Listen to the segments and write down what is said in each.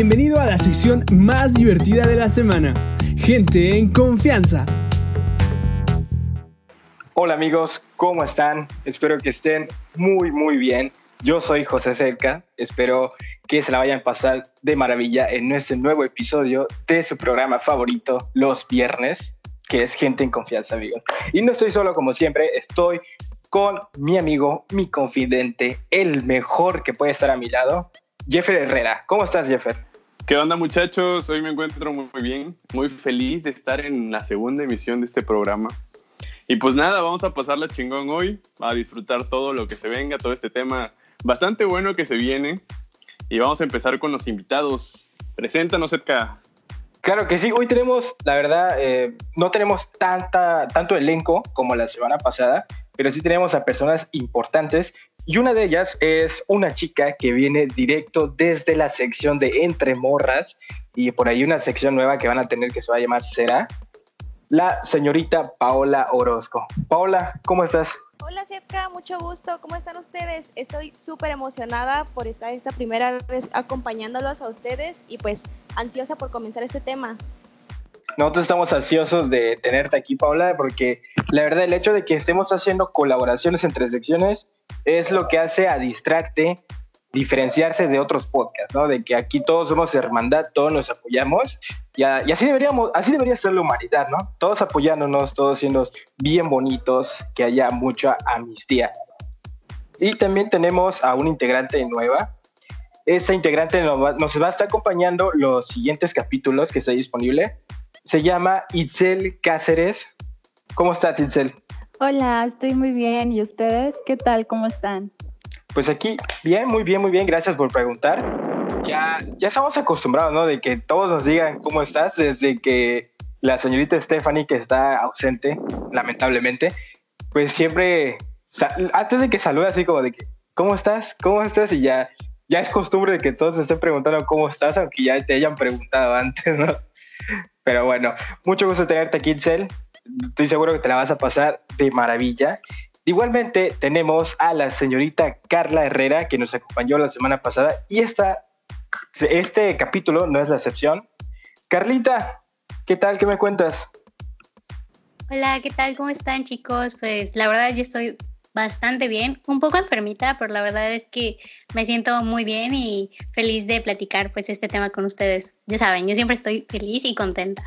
Bienvenido a la sección más divertida de la semana. Gente en confianza. Hola amigos, ¿cómo están? Espero que estén muy muy bien. Yo soy José Cerca, espero que se la vayan a pasar de maravilla en este nuevo episodio de su programa favorito, los viernes, que es Gente en Confianza, amigos. Y no estoy solo como siempre, estoy con mi amigo, mi confidente, el mejor que puede estar a mi lado, Jeffer Herrera. ¿Cómo estás, Jeffer? ¿Qué onda muchachos? Hoy me encuentro muy bien, muy feliz de estar en la segunda emisión de este programa. Y pues nada, vamos a pasarla chingón hoy, a disfrutar todo lo que se venga, todo este tema bastante bueno que se viene. Y vamos a empezar con los invitados. Preséntanos, Edka. Claro que sí, hoy tenemos, la verdad, eh, no tenemos tanta, tanto elenco como la semana pasada, pero sí tenemos a personas importantes y una de ellas es una chica que viene directo desde la sección de Entre Morras y por ahí una sección nueva que van a tener que se va a llamar Será, la señorita Paola Orozco. Paola, ¿cómo estás? Hola Sepka, mucho gusto. ¿Cómo están ustedes? Estoy súper emocionada por estar esta primera vez acompañándolos a ustedes y pues ansiosa por comenzar este tema. Nosotros estamos ansiosos de tenerte aquí, Paola, porque la verdad el hecho de que estemos haciendo colaboraciones entre secciones es lo que hace a Distracte diferenciarse de otros podcasts, ¿no? De que aquí todos somos hermandad, todos nos apoyamos y, así deberíamos, así debería ser la humanidad, ¿no? Todos apoyándonos, todos siendo bien bonitos, que haya mucha amnistía. Y también tenemos a una integrante nueva. Esta integrante nos va, nos va a estar acompañando los siguientes capítulos que está disponible. Se llama Itzel Cáceres. ¿Cómo estás, Itzel? Hola, estoy muy bien. ¿Y ustedes? ¿Qué tal? ¿Cómo están? Pues aquí, bien, muy bien, muy bien, gracias por preguntar. Ya, ya estamos acostumbrados, ¿no? De que todos nos digan cómo estás, desde que la señorita Stephanie, que está ausente, lamentablemente, pues siempre, antes de que salude así como de que, ¿cómo estás? ¿Cómo estás? Y ya, ya es costumbre de que todos estén preguntando cómo estás, aunque ya te hayan preguntado antes, ¿no? Pero bueno, mucho gusto tenerte aquí, Cel. Estoy seguro que te la vas a pasar de maravilla. Igualmente tenemos a la señorita Carla Herrera que nos acompañó la semana pasada y esta, este capítulo no es la excepción. Carlita, ¿qué tal? ¿Qué me cuentas? Hola, ¿qué tal? ¿Cómo están chicos? Pues la verdad yo estoy bastante bien, un poco enfermita, pero la verdad es que me siento muy bien y feliz de platicar pues este tema con ustedes. Ya saben, yo siempre estoy feliz y contenta.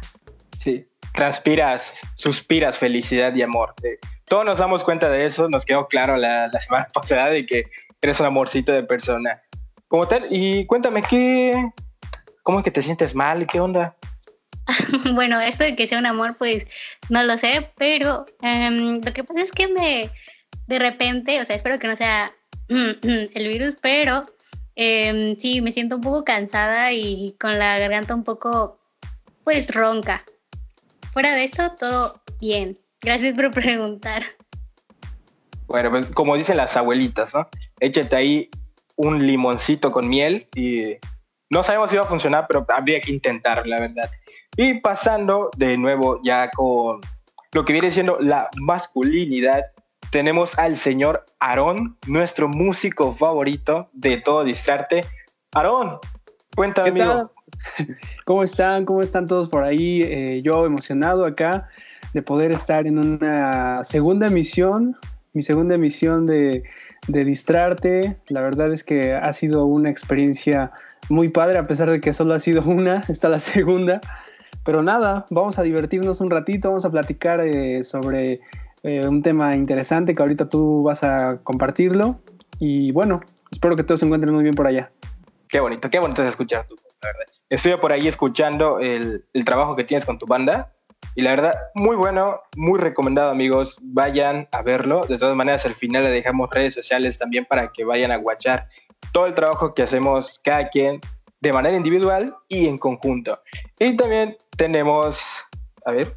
Sí, transpiras, suspiras felicidad y amor todos nos damos cuenta de eso, nos quedó claro la, semana pasada de que eres un amorcito de persona. Como tal, y cuéntame, ¿qué, ¿cómo es que te sientes mal? ¿Qué onda? bueno, eso de que sea un amor, pues no lo sé, pero em, lo que pasa es que me, de repente, o sea, espero que no sea el virus, pero em, sí, me siento un poco cansada y con la garganta un poco, pues, ronca. Fuera de eso, todo bien. Gracias por preguntar. Bueno, pues como dicen las abuelitas, ¿no? Échate ahí un limoncito con miel y no sabemos si va a funcionar, pero habría que intentar, la verdad. Y pasando de nuevo ya con lo que viene siendo la masculinidad, tenemos al señor Aarón, nuestro músico favorito de todo Distrarte. Aarón, cuéntame, ¿Qué amigo. ¿Cómo están? ¿Cómo están todos por ahí? Eh, yo emocionado acá de poder estar en una segunda emisión, mi segunda emisión de, de Distrarte. La verdad es que ha sido una experiencia muy padre, a pesar de que solo ha sido una, está la segunda. Pero nada, vamos a divertirnos un ratito, vamos a platicar eh, sobre eh, un tema interesante que ahorita tú vas a compartirlo. Y bueno, espero que todos se encuentren muy bien por allá. Qué bonito, qué bonito es escuchar tu la por ahí escuchando el, el trabajo que tienes con tu banda y la verdad, muy bueno, muy recomendado, amigos. Vayan a verlo. De todas maneras, al final le dejamos redes sociales también para que vayan a guachar todo el trabajo que hacemos cada quien de manera individual y en conjunto. Y también tenemos, a ver,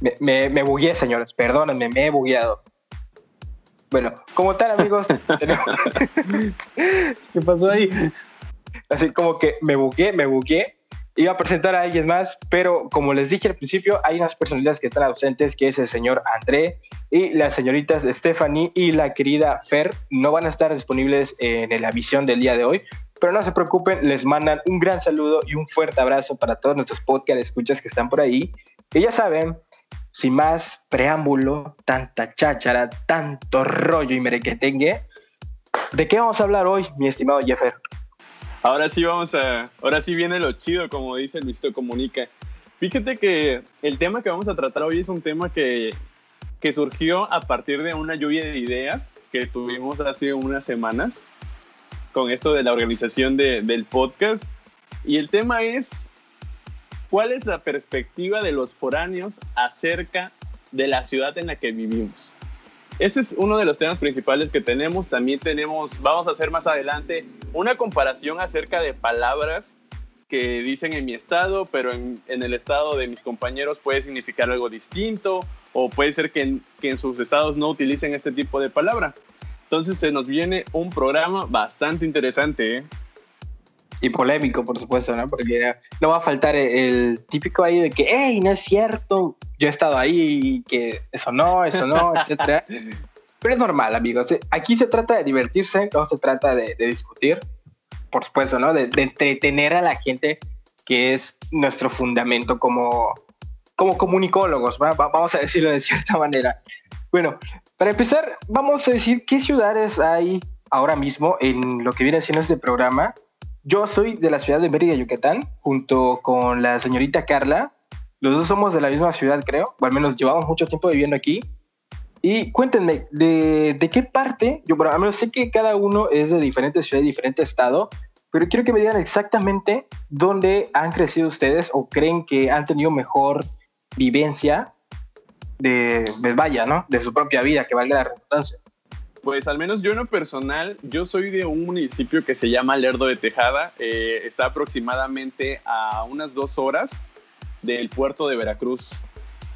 me, me, me bugué, señores, perdónenme, me he bugueado. Bueno, como tal, amigos, tenemos... ¿qué pasó ahí? Así como que me bugué, me bugué iba a presentar a alguien más, pero como les dije al principio, hay unas personalidades que están ausentes, que es el señor André y las señoritas Stephanie y la querida Fer, no van a estar disponibles en la visión del día de hoy, pero no se preocupen, les mandan un gran saludo y un fuerte abrazo para todos nuestros podcast escuchas que están por ahí. Y ya saben, sin más preámbulo, tanta cháchara, tanto rollo y merequetengue, ¿de qué vamos a hablar hoy, mi estimado Jeffer? Ahora sí vamos a, ahora sí viene lo chido, como dice Luisito Comunica. Fíjate que el tema que vamos a tratar hoy es un tema que, que surgió a partir de una lluvia de ideas que tuvimos hace unas semanas con esto de la organización de, del podcast. Y el tema es, ¿cuál es la perspectiva de los foráneos acerca de la ciudad en la que vivimos? Ese es uno de los temas principales que tenemos. También tenemos, vamos a hacer más adelante, una comparación acerca de palabras que dicen en mi estado, pero en, el estado de mis compañeros puede significar algo distinto, o puede ser que en, que en sus estados no utilicen este tipo de palabra. Entonces se nos viene un programa bastante interesante. ¿eh? Y polémico, por supuesto, ¿no? Porque no va a faltar el, típico ahí de que, hey, no es cierto, yo he estado ahí y que eso no, eso no, etcétera. Pero es normal, amigos. Aquí se trata de divertirse, no se trata de, discutir, por supuesto, ¿no? De, entretener a la gente, que es nuestro fundamento como, como comunicólogos, vamos a decirlo de cierta manera. Bueno, para empezar, vamos a decir qué ciudades hay ahora mismo en lo que viene siendo este programa. Yo soy de la ciudad de Mérida, Yucatán, junto con la señorita Carla. Los dos somos de la misma ciudad, creo, o al menos llevamos mucho tiempo viviendo aquí. Y cuéntenme, ¿de, de qué parte? Yo, bueno, al menos sé que cada uno es de diferente ciudad, diferente estado, pero quiero que me digan exactamente dónde han crecido ustedes o creen que han tenido mejor vivencia de, vaya, ¿no? De su propia vida, que valga la redundancia. Pues al menos yo en lo personal, yo soy de un municipio que se llama Lerdo de Tejada, eh, está aproximadamente a unas dos horas del puerto de Veracruz.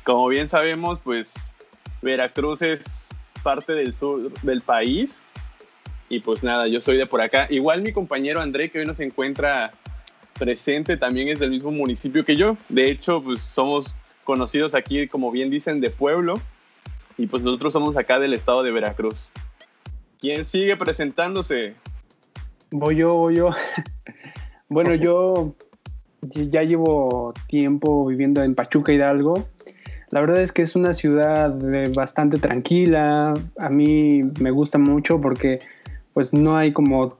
Como bien sabemos, pues Veracruz es parte del sur del país y pues nada, yo soy de por acá. Igual mi compañero André, que hoy nos encuentra presente, también es del mismo municipio que yo. De hecho, pues somos conocidos aquí, como bien dicen, de pueblo. Y pues nosotros somos acá del estado de Veracruz. ¿Quién sigue presentándose? Voy yo, voy yo. bueno, yo ya llevo tiempo viviendo en Pachuca Hidalgo. La verdad es que es una ciudad bastante tranquila. A mí me gusta mucho porque pues no hay como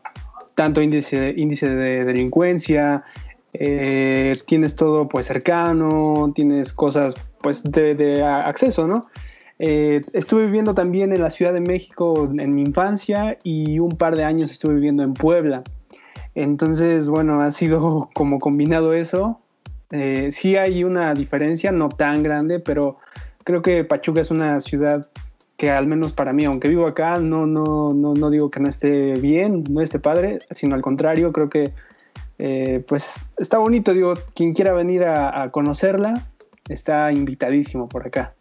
tanto índice, índice de delincuencia. Eh, tienes todo pues cercano, tienes cosas pues de, acceso, ¿no? Eh, estuve viviendo también en la Ciudad de México en mi infancia y un par de años estuve viviendo en Puebla. Entonces, bueno, ha sido como combinado eso. Eh, sí hay una diferencia, no tan grande, pero creo que Pachuca es una ciudad que al menos para mí, aunque vivo acá, no, no, no, no digo que no esté bien, no esté padre, sino al contrario, creo que eh, pues está bonito, digo, quien quiera venir a, conocerla, está invitadísimo por acá.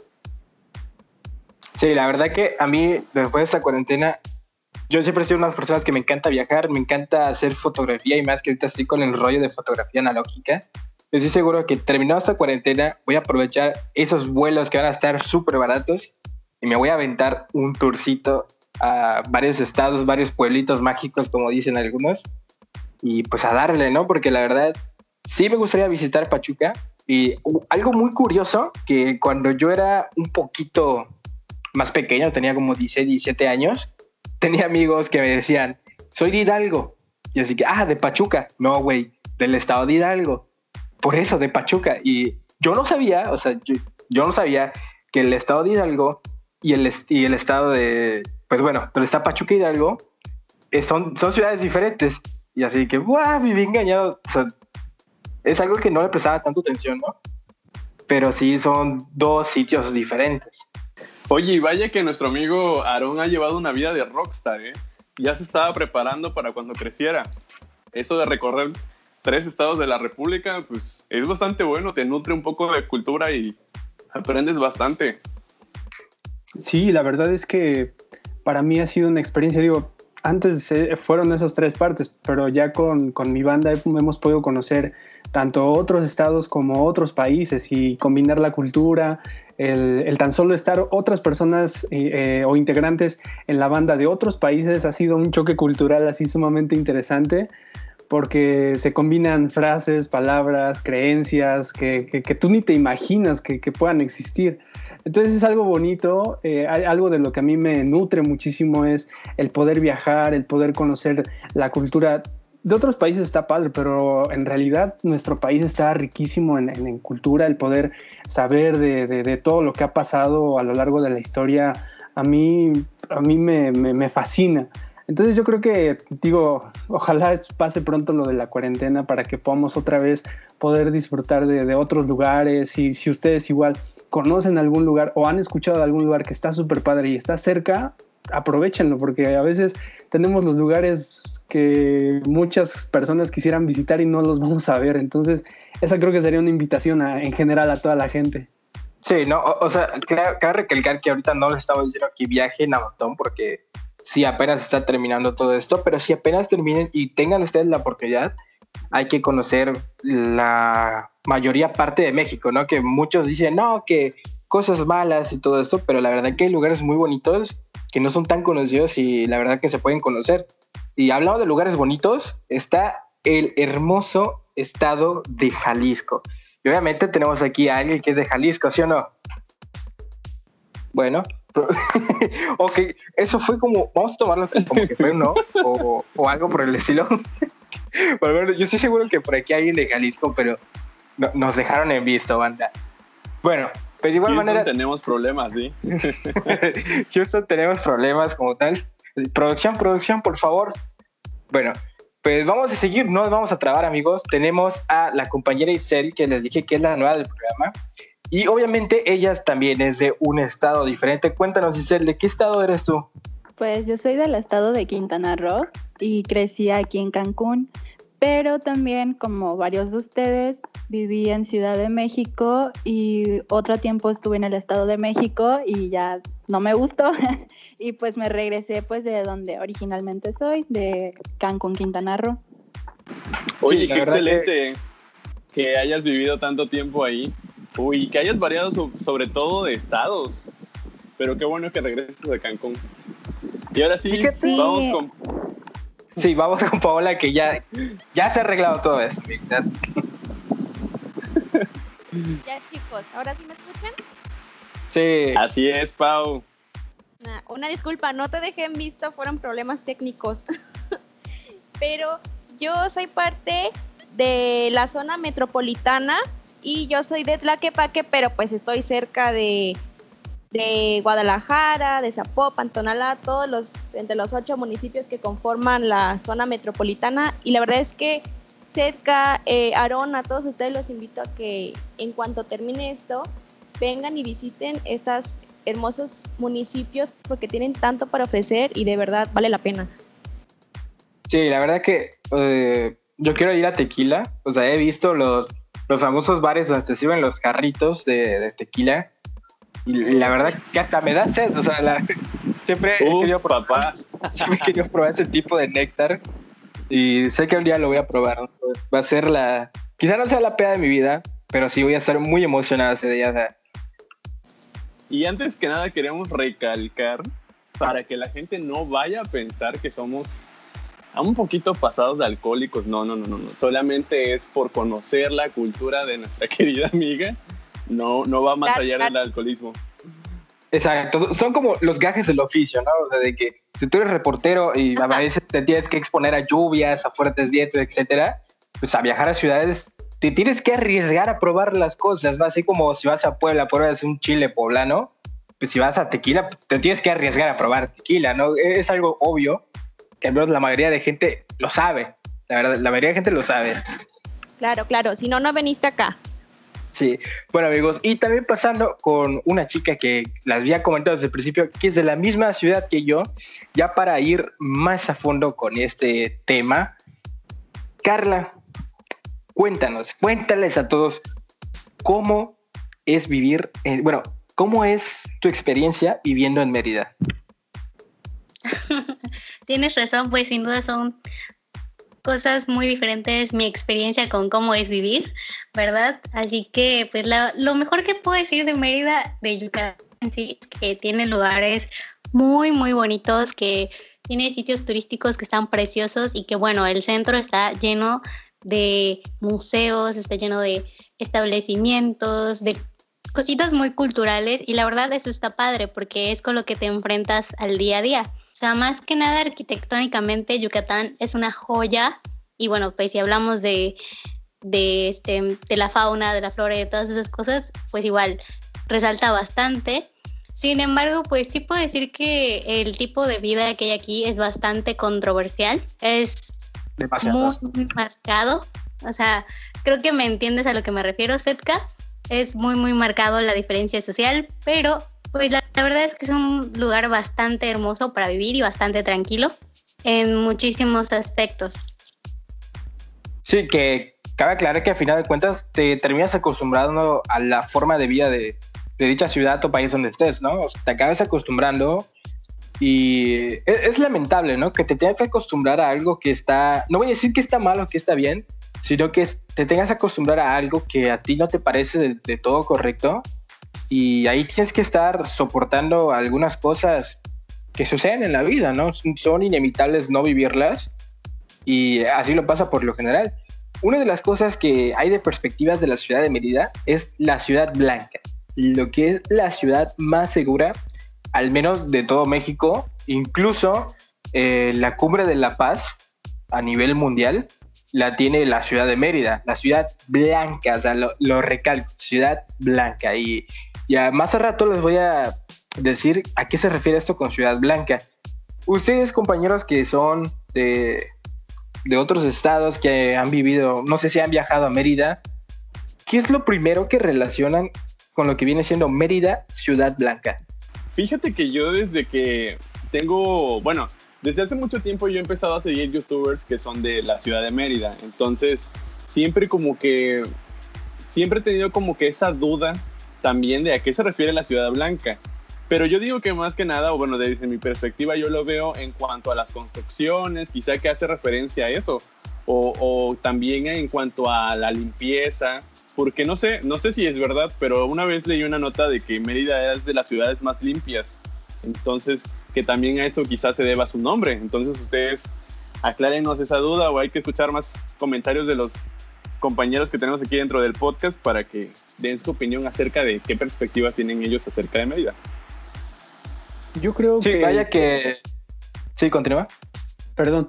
Sí, la verdad que a mí, después de esta cuarentena, yo siempre he sido una de personas que me encanta viajar, me encanta hacer fotografía y más que ahorita estoy con el rollo de fotografía analógica. Estoy seguro que terminado esta cuarentena voy a aprovechar esos vuelos que van a estar súper baratos y me voy a aventar un tourcito a varios estados, varios pueblitos mágicos, como dicen algunos, y pues a darle, ¿no? Porque la verdad, sí me gustaría visitar Pachuca. Y algo muy curioso, que cuando yo era un poquito más pequeño, tenía como 16, 17 años, tenía amigos que me decían, soy de Hidalgo. Y así que, ah, de Pachuca. No, güey, del estado de Hidalgo. Por eso, de Pachuca. Y yo no sabía, o sea, yo, no sabía que el estado de Hidalgo y el, y el estado de, pues bueno, donde está Pachuca Hidalgo, eh, son, son ciudades diferentes. Y así que, ¡guau! Viví engañado. O sea, es algo que no le prestaba tanto atención, ¿no? Pero sí son dos sitios diferentes. Oye, y vaya que nuestro amigo Aarón ha llevado una vida de rockstar, ¿eh? Ya se estaba preparando para cuando creciera. Eso de recorrer tres estados de la República, pues es bastante bueno, te nutre un poco de cultura y aprendes bastante. Sí, la verdad es que para mí ha sido una experiencia, digo, antes fueron esas tres partes, pero ya con, con, mi banda hemos podido conocer tanto otros estados como otros países y combinar la cultura, el, tan solo estar otras personas eh, eh, o integrantes en la banda de otros países ha sido un choque cultural así sumamente interesante porque se combinan frases, palabras, creencias que, que, tú ni te imaginas que, que, puedan existir. Entonces es algo bonito, eh, algo de lo que a mí me nutre muchísimo es el poder viajar, el poder conocer la cultura de otros países está padre, pero en realidad nuestro país está riquísimo en, cultura, el poder saber de, todo lo que ha pasado a lo largo de la historia, a mí, a mí me fascina. Entonces yo creo que, digo, ojalá pase pronto lo de la cuarentena para que podamos otra vez poder disfrutar de, de otros lugares y si ustedes igual conocen algún lugar o han escuchado de algún lugar que está súper padre y está cerca, aprovechenlo porque a veces tenemos los lugares que muchas personas quisieran visitar y no los vamos a ver. Entonces, esa creo que sería una invitación en general a toda la gente. Sí, no, o, sea, cabe recalcar que ahorita no les estamos diciendo que viajen a montón porque sí apenas está terminando todo esto, pero si apenas terminen y tengan ustedes la oportunidad, hay que conocer la mayoría parte de México, ¿no? Que muchos dicen, no, que cosas malas y todo esto, pero la verdad que hay lugares muy bonitos que no son tan conocidos y la verdad que se pueden conocer. Y hablando de lugares bonitos, está el hermoso estado de Jalisco. Y obviamente tenemos aquí a alguien que es de Jalisco, ¿sí o no? Bueno, ok, eso fue como, vamos a tomarlo como que fue un no, o, o algo por el estilo. bueno, yo estoy seguro que por aquí hay alguien de Jalisco, pero no, nos dejaron en visto, banda. Bueno, pues de igual Houston manera. tenemos problemas, ¿sí? Houston tenemos problemas como tal. Producción, producción, por favor. Bueno, pues vamos a seguir, no vamos a trabar, amigos. Tenemos a la compañera Isel, que les dije que es la nueva del programa. Y obviamente ella también es de un estado diferente. Cuéntanos, Isel, ¿de qué estado eres tú? Pues yo soy del estado de Quintana Roo y crecí aquí en Cancún, pero también como varios de ustedes viví en Ciudad de México y otro tiempo estuve en el estado de México y ya no me gustó y pues me regresé pues de donde originalmente soy, de Cancún, Quintana Roo. Oye, Sí, qué excelente que... hayas vivido tanto tiempo ahí. Uy, que hayas variado so- sobre todo de estados. Pero qué bueno que regreses a Cancún. Y ahora sí, Fíjate. vamos con... Sí, vamos con Paola, que ya, ya se ha arreglado todo amigos. Ya chicos, ¿ahora sí me escuchan? Sí, Así es, Pau. Nah, una disculpa, no te dejé en visto, fueron problemas técnicos. Pero yo soy parte de la zona metropolitana y yo soy de Tlaquepaque, pero pues estoy cerca de, de Guadalajara, de Zapopan, Tonalá, todos los, entre los ocho municipios que conforman la zona metropolitana. Y la verdad es que cerca, eh, Aarón, a todos ustedes los invito a que en cuanto termine esto, vengan y visiten estos hermosos municipios porque tienen tanto para ofrecer y de verdad vale la pena. sí, la verdad que eh, yo quiero ir a Tequila. O sea, he visto los, los famosos bares donde te sirven los carritos de, de tequila. Y la verdad que hasta me da sed. O sea, la- siempre, he Uh, querido probar, papá. siempre he querido probar ese tipo de néctar. Y sé que un día lo voy a probar. ¿no? Va a ser la. Quizá no sea la peda de mi vida, pero sí voy a estar muy emocionado ese día. o sea, Y antes que nada queremos recalcar para que la gente no vaya a pensar que somos un poquito pasados de alcohólicos. No, no, no, no, no. Solamente es por conocer la cultura de nuestra querida amiga. No, no va más allá del alcoholismo. Exacto, son como los gajes del oficio, ¿no? O sea, de que si tú eres reportero y a veces te tienes que exponer a lluvias, a fuertes vientos, etcétera, pues a viajar a ciudades te tienes que arriesgar a probar las cosas, ¿no? Así como si vas a Puebla, pruebas un chile poblano, pues si vas a Tequila, te tienes que arriesgar a probar tequila, ¿no? Es algo obvio, que al menos la mayoría de gente lo sabe, la verdad, la mayoría de gente lo sabe. Claro, claro, si no, no veniste acá. Sí, bueno amigos, y también pasando con una chica que las había comentado desde el principio, que es de la misma ciudad que yo, ya para ir más a fondo con este tema. Carla, cuéntanos, cuéntales a todos cómo es vivir, en, bueno, cómo es tu experiencia viviendo en Mérida. Tienes razón, pues sin duda son cosas muy diferentes mi experiencia con cómo es vivir, ¿verdad? Así que pues la- lo mejor que puedo decir de Mérida, de Yucatán, sí, es que tiene lugares muy, muy bonitos que tiene sitios turísticos que están preciosos y que bueno, el centro está lleno de museos, está lleno de establecimientos, de cositas muy culturales y la verdad eso está padre porque es con lo que te enfrentas al día a día. Sea, más que nada arquitectónicamente Yucatán es una joya y bueno, pues si hablamos de, de, este, de la fauna, de la flora y de todas esas cosas, pues igual resalta bastante. Sin embargo, pues sí puedo decir que el tipo de vida que hay aquí es bastante controversial. Es muy, muy marcado. O sea, creo que me entiendes a lo que me refiero, Setka. Es muy, muy marcado la diferencia social, pero pues la, verdad es que es un lugar bastante hermoso para vivir y bastante tranquilo en muchísimos aspectos. Sí, que cabe aclarar que a final de cuentas te terminas acostumbrando a la forma de vida de, dicha ciudad o país donde estés, ¿no? te acabas acostumbrando y es, es, lamentable, ¿no? Que te tengas que acostumbrar a algo que está, no voy a decir que está mal o que está bien, sino que te tengas que acostumbrar a algo que a ti no te parece de, todo correcto y ahí tienes que estar soportando algunas cosas que suceden en la vida, ¿no? Son inevitables no vivirlas y así lo pasa por lo general. Una de las cosas que hay de perspectivas de la ciudad de Mérida es la ciudad blanca, lo que es la ciudad más segura, al menos de todo México, incluso eh, la cumbre de La Paz a nivel mundial la tiene la ciudad de Mérida, la ciudad blanca, o sea, lo, recalco, ciudad blanca. Y ya más a rato les voy a decir a qué se refiere esto con ciudad blanca. Ustedes, compañeros que son de, de otros estados, que han vivido, no sé si han viajado a Mérida, ¿qué es lo primero que relacionan con lo que viene siendo Mérida, ciudad blanca? Fíjate que yo desde que tengo, bueno, desde hace mucho tiempo yo he empezado a seguir youtubers que son de la ciudad de Mérida. Entonces, siempre como que, siempre he tenido como que esa duda también de a qué se refiere la ciudad blanca. Pero yo digo que más que nada, o bueno, desde mi perspectiva yo lo veo en cuanto a las construcciones, quizá que hace referencia a eso, o, también en cuanto a la limpieza, porque no sé, no sé si es verdad, pero una vez leí una nota de que Mérida es de las ciudades más limpias. Entonces, que también a eso quizás se deba su nombre. Entonces ustedes aclárenos esa duda o hay que escuchar más comentarios de los compañeros que tenemos aquí dentro del podcast para que den su opinión acerca de qué perspectivas tienen ellos acerca de Mérida. Yo creo que... Vaya que... Sí, continúa. Perdón.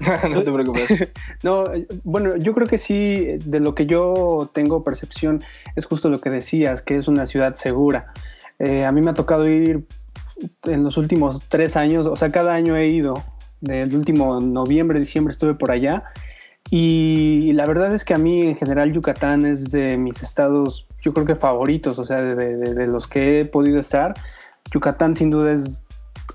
no te preocupes. no, bueno, yo creo que sí, de lo que yo tengo percepción es justo lo que decías, que es una ciudad segura. Eh, a mí me ha tocado ir en los últimos tres años, o sea, cada año he ido. Del último noviembre, diciembre estuve por allá. Y la verdad es que a mí en general Yucatán es de mis estados, yo creo que favoritos, o sea, de, los que he podido estar. Yucatán sin duda es,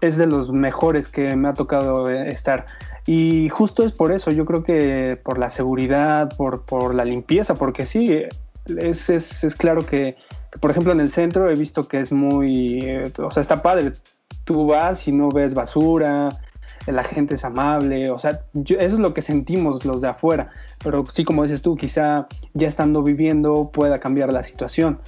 es de los mejores que me ha tocado eh, estar. Y justo es por eso, yo creo que por la seguridad, por, por la limpieza, porque sí, es, es, es claro que por ejemplo, en el centro he visto que es muy, eh, o sea, está padre. Tú vas y no ves basura, la gente es amable, o sea, eso es lo que sentimos los de afuera, pero sí, como dices tú, quizá ya estando viviendo pueda cambiar la situación.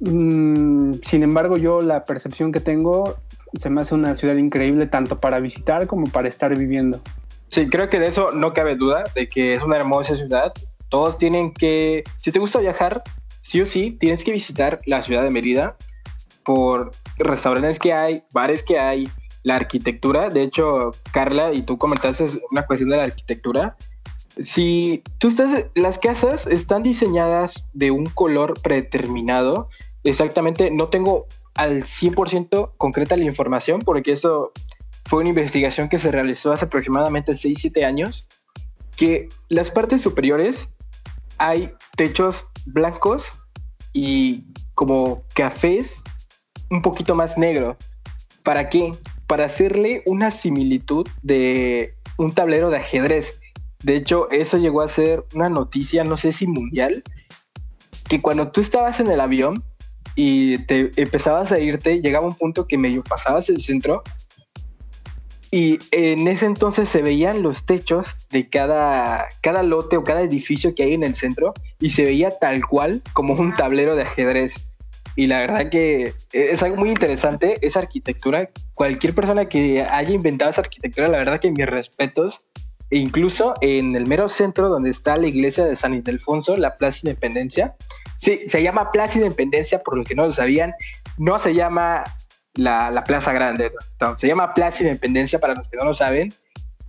Mm, sin embargo, yo la percepción que tengo se me hace una ciudad increíble tanto para visitar como para estar viviendo. Sí, creo que de eso no cabe duda, de que es una hermosa ciudad. Todos tienen que, si te gusta viajar, sí o sí tienes que visitar la ciudad de Mérida por restaurantes que hay, bares que hay, la arquitectura. De hecho, Carla, y tú comentaste una cuestión de la arquitectura. Si tú estás, las casas están diseñadas de un color predeterminado. Exactamente, no tengo al 100% concreta la información porque eso fue una investigación que se realizó hace aproximadamente 6-7 años, que las partes superiores hay techos blancos y como cafés un poquito más negro. ¿Para qué? Para hacerle una similitud de un tablero de ajedrez. De hecho, eso llegó a ser una noticia, no sé si mundial, que cuando tú estabas en el avión y te empezabas a irte, llegaba un punto que medio pasabas el centro y en ese entonces se veían los techos de cada, cada lote o cada edificio que hay en el centro y se veía tal cual como un tablero de ajedrez. y la verdad que es algo muy interesante esa arquitectura. Cualquier persona que haya inventado esa arquitectura, la verdad que mis respetos. E incluso en el mero centro donde está la iglesia de San Ildefonso, la Plaza Independencia. Sí, se llama Plaza Independencia, por los que no lo sabían. No se llama la, Plaza Grande, se llama Plaza Independencia para los que no lo saben.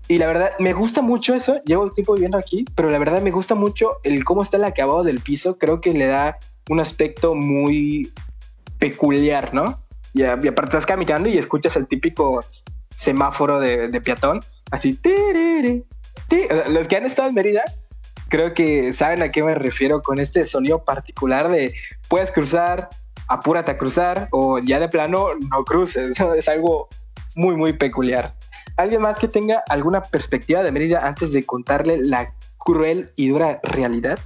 Y la verdad, me gusta mucho eso. Llevo tiempo viviendo aquí, pero la verdad me gusta mucho el cómo está el acabado del piso. Creo que le da un aspecto muy peculiar, ¿no? Y, aparte estás caminando y escuchas el típico semáforo de, peatón, así. Los que han estado en Mérida, creo que saben a qué me refiero con este sonido particular de puedes cruzar, apúrate a cruzar, o ya de plano no cruces. Es algo muy, muy peculiar. ¿Alguien más que tenga alguna perspectiva de Mérida antes de contarle la cruel y dura realidad?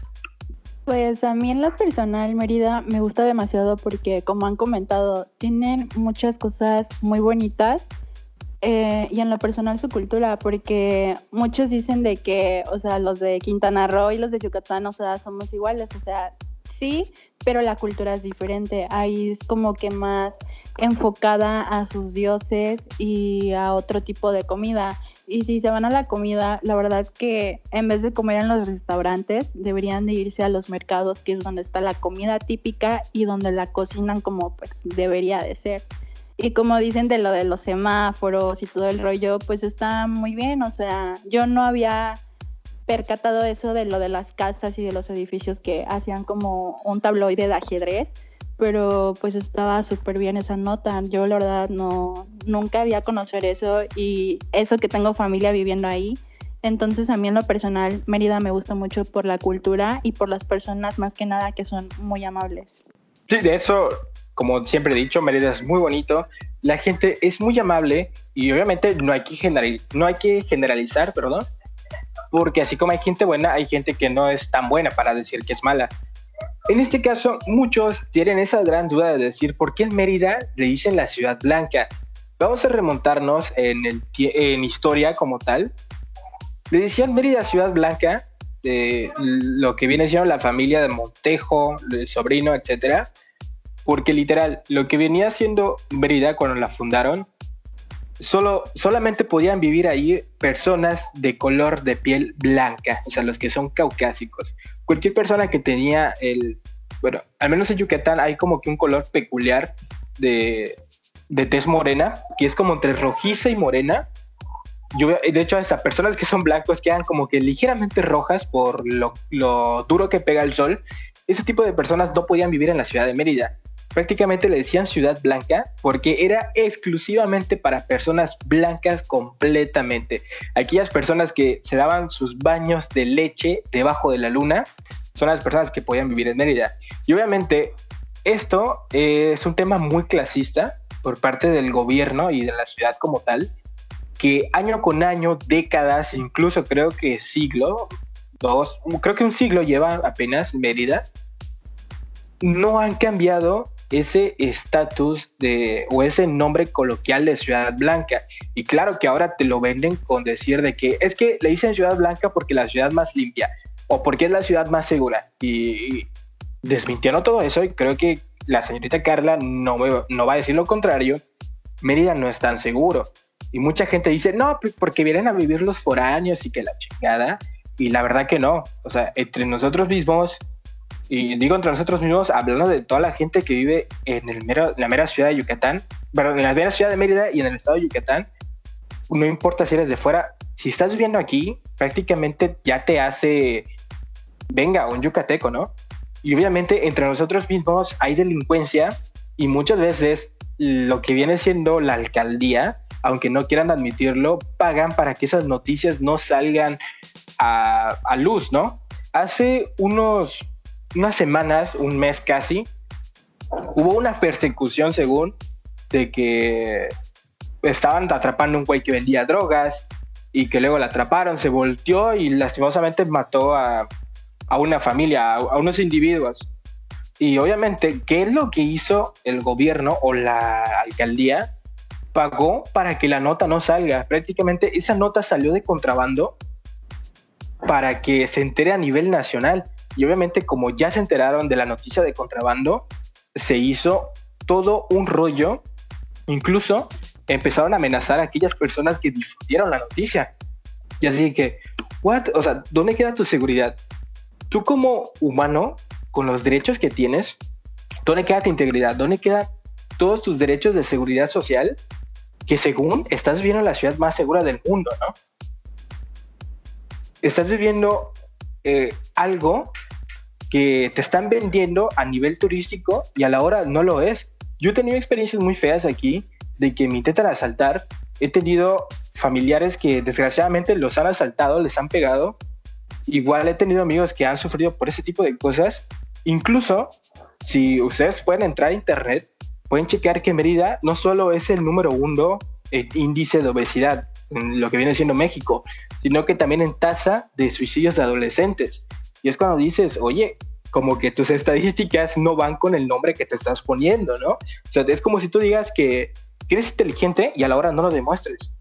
Pues a mí en lo personal Mérida me gusta demasiado porque como han comentado, tienen muchas cosas muy bonitas eh, y en lo personal su cultura, porque muchos dicen de que, o sea, los de Quintana Roo y los de Yucatán, o sea, somos iguales, o sea, sí, pero la cultura es diferente. Ahí es como que más enfocada a sus dioses y a otro tipo de comida. Y si se van a la comida, la verdad es que en vez de comer en los restaurantes, deberían de irse a los mercados, que es donde está la comida típica y donde la cocinan como pues debería de ser. Y como dicen de lo de los semáforos y todo el rollo, pues está muy bien. O sea, yo no había percatado eso de lo de las casas y de los edificios que hacían como un tabloide de ajedrez, pero pues estaba súper bien esa nota. Yo la verdad no, nunca había conocer eso y eso que tengo familia viviendo ahí. Entonces a mí en lo personal Mérida me gusta mucho por la cultura y por las personas más que nada que son muy amables. Sí, de eso, como siempre he dicho, Mérida es muy bonito. La gente es muy amable y obviamente no hay que, no hay que generalizar, perdón, porque así como hay gente buena, hay gente que no es tan buena para decir que es mala. En este caso, muchos tienen esa gran duda de decir por qué en Mérida le dicen la ciudad blanca. Vamos a remontarnos en, historia como tal. Le decían Mérida ciudad blanca, de lo que viene siendo la familia de Montejo, el sobrino, etcétera, porque literal, lo que venía siendo Mérida cuando la fundaron solo, solamente podían vivir ahí personas de color de piel blanca, o sea, los que son caucásicos. Cualquier persona que tenía el, bueno, al menos en Yucatán hay como que un color peculiar de, de tez morena, que es como entre rojiza y morena. Yo, de hecho, hasta personas que son blancos quedan como que ligeramente rojas por lo, lo duro que pega el sol. Ese tipo de personas no podían vivir en la ciudad de Mérida prácticamente le decían ciudad blanca porque era exclusivamente para personas blancas completamente. Aquellas personas que se daban sus baños de leche debajo de la luna son las personas que podían vivir en Mérida. Y obviamente esto es un tema muy clasista por parte del gobierno y de la ciudad como tal, que año con año, décadas, incluso creo que siglo, dos, creo que un siglo lleva apenas Mérida, no han cambiado ese estatus de o ese nombre coloquial de Ciudad Blanca. Y claro que ahora te lo venden con decir de que es que le dicen Ciudad Blanca porque la ciudad más limpia o porque es la ciudad más segura. Y, desmintieron todo eso y creo que la señorita Carla no, no va a decir lo contrario. Mérida no es tan seguro. Y mucha gente dice, no, pues porque vienen a vivir los foráneos y que la chingada. Y la verdad que no. O sea, entre nosotros mismos y digo entre nosotros mismos, hablando de toda la gente que vive en el mero, la mera ciudad de Yucatán, pero en la mera ciudad de Mérida y en el estado de Yucatán, no importa si eres de fuera, si estás viviendo aquí, prácticamente ya te hace, venga, un yucateco, ¿no? Y obviamente entre nosotros mismos hay delincuencia y muchas veces lo que viene siendo la alcaldía, aunque no quieran admitirlo, pagan para que esas noticias no salgan a, a luz, ¿no? Hace unos unas semanas, un mes casi, hubo una persecución según de que estaban atrapando un güey que vendía drogas y que luego la atraparon, se volteó y lastimosamente mató a, a una familia, a, a, unos individuos. Y obviamente, ¿qué es lo que hizo el gobierno o la alcaldía? Pagó para que la nota no salga. Prácticamente esa nota salió de contrabando para que se entere a nivel nacional. Y obviamente como ya se enteraron de la noticia de contrabando, se hizo todo un rollo, incluso empezaron a amenazar a aquellas personas que difundieron la noticia. Y así que, what? O sea, ¿dónde queda tu seguridad? Tú como humano, con los derechos que tienes, ¿dónde queda tu integridad? ¿Dónde quedan todos tus derechos de seguridad social? Que según estás viviendo en la ciudad más segura del mundo, ¿no? Estás viviendo eh, algo que te están vendiendo a nivel turístico y a la hora no lo es. Yo he tenido experiencias muy feas aquí de que me intentan asaltar. He tenido familiares que desgraciadamente los han asaltado, les han pegado. Igual he tenido amigos que han sufrido por ese tipo de cosas. Incluso, si ustedes pueden entrar a internet, pueden chequear que Mérida no solo es el número uno en índice de obesidad, en lo que viene siendo México, sino que también en tasa de suicidios de adolescentes. Y es cuando dices, oye, como que tus estadísticas no van con el nombre que te estás poniendo, ¿no? O sea, es como si tú digas que eres inteligente y a la hora no lo demuestres.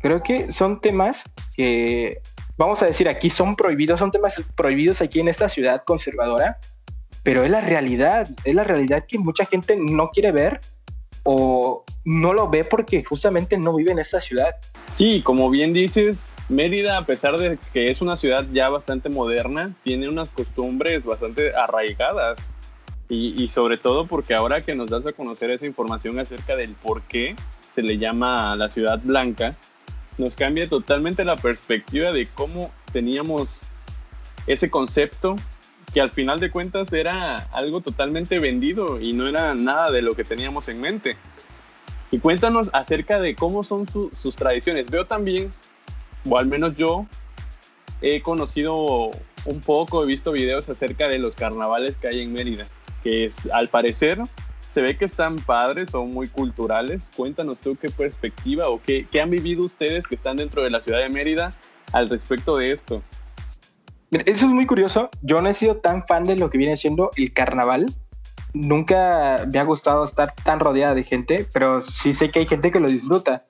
Creo que son temas que, vamos a decir aquí, son prohibidos, son temas prohibidos aquí en esta ciudad conservadora, pero es la realidad, es la realidad que mucha gente no quiere ver o no lo ve porque justamente no vive en esta ciudad. Sí, como bien dices, Mérida, a pesar de que es una ciudad ya bastante moderna, tiene unas costumbres bastante arraigadas. Y, sobre todo porque ahora que nos das a conocer esa información acerca del por qué se le llama la ciudad blanca, nos cambia totalmente la perspectiva de cómo teníamos ese concepto que al final de cuentas era algo totalmente vendido y no era nada de lo que teníamos en mente. Y cuéntanos acerca de cómo son sus tradiciones. Veo también o al menos yo he conocido un poco, he visto videos acerca de los carnavales que hay en Mérida, que es, al parecer se ve que están padres, son muy culturales. Cuéntanos tú qué perspectiva o qué, qué han vivido ustedes que están dentro de la ciudad de Mérida al respecto de esto. Eso es muy curioso. Yo no he sido tan fan de lo que viene siendo el carnaval. Nunca me ha gustado estar tan rodeada de gente, pero sí sé que hay gente que lo disfruta.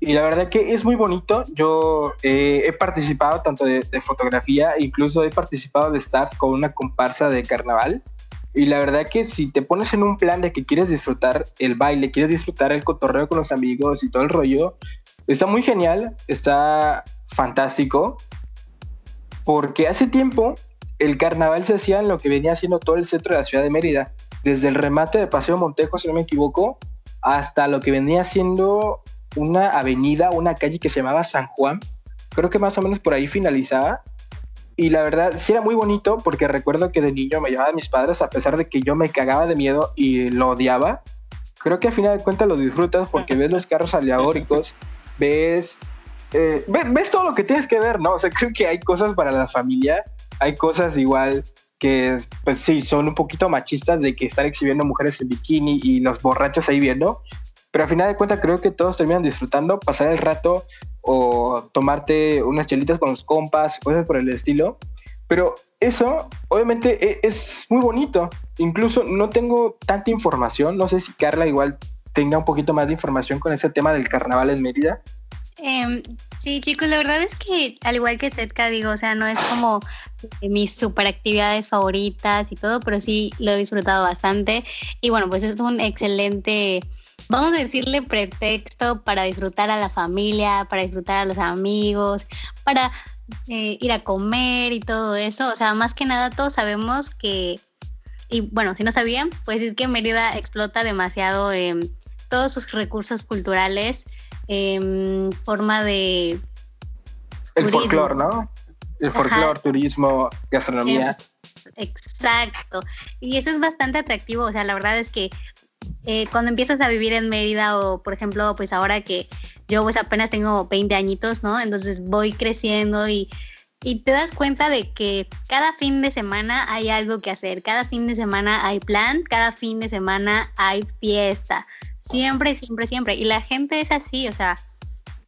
Y la verdad que es muy bonito. Yo eh, he participado tanto de, fotografía, incluso he participado de staff con una comparsa de carnaval. Y la verdad que si te pones en un plan de que quieres disfrutar el baile, quieres disfrutar el cotorreo con los amigos y todo el rollo, está muy genial, está fantástico. Porque hace tiempo el carnaval se hacía en lo que venía siendo todo el centro de la ciudad de Mérida. Desde el remate de Paseo Montejo, si no me equivoco, hasta lo que venía siendo una avenida, una calle que se llamaba San Juan. Creo que más o menos por ahí finalizaba. Y la verdad, sí era muy bonito porque recuerdo que de niño me llevaba a mis padres a pesar de que yo me cagaba de miedo y lo odiaba. Creo que a final de cuentas lo disfrutas porque ves los carros aleagóricos, ves, eh, ves todo lo que tienes que ver, ¿no? O sea, creo que hay cosas para la familia, hay cosas igual que, pues sí, son un poquito machistas de que están exhibiendo mujeres en bikini y los borrachos ahí viendo, pero al final de cuentas creo que todos terminan disfrutando, pasar el rato o tomarte unas chelitas con los compas, cosas por el estilo. Pero eso obviamente e, es muy bonito. Incluso no tengo tanta información, no sé si Carla igual tenga un poquito más de información con ese tema del carnaval en Mérida. Em, sí, chicos, la verdad es que al igual que Setka, digo, o sea, no es como mis super actividades favoritas y todo, pero sí lo he disfrutado bastante. Y bueno, pues es un excelente vamos a decirle pretexto para disfrutar a la familia, para disfrutar a los amigos, para eh, ir a comer y todo eso. O sea, más que nada todos sabemos que, y bueno, si no sabían, pues es que Mérida explota demasiado todos sus recursos culturales en forma de... El folclore, ¿no? El folclore, turismo, gastronomía. Exacto. Y eso es bastante atractivo. O sea, la verdad es que eh, cuando empiezas a vivir en Mérida o, por ejemplo, pues ahora que yo pues apenas tengo 20 añitos, ¿no? Entonces voy creciendo y, y te das cuenta de que cada fin de semana hay algo que hacer, cada fin de semana hay plan, cada fin de semana hay fiesta. Siempre, siempre, siempre. Y la gente es así, o sea,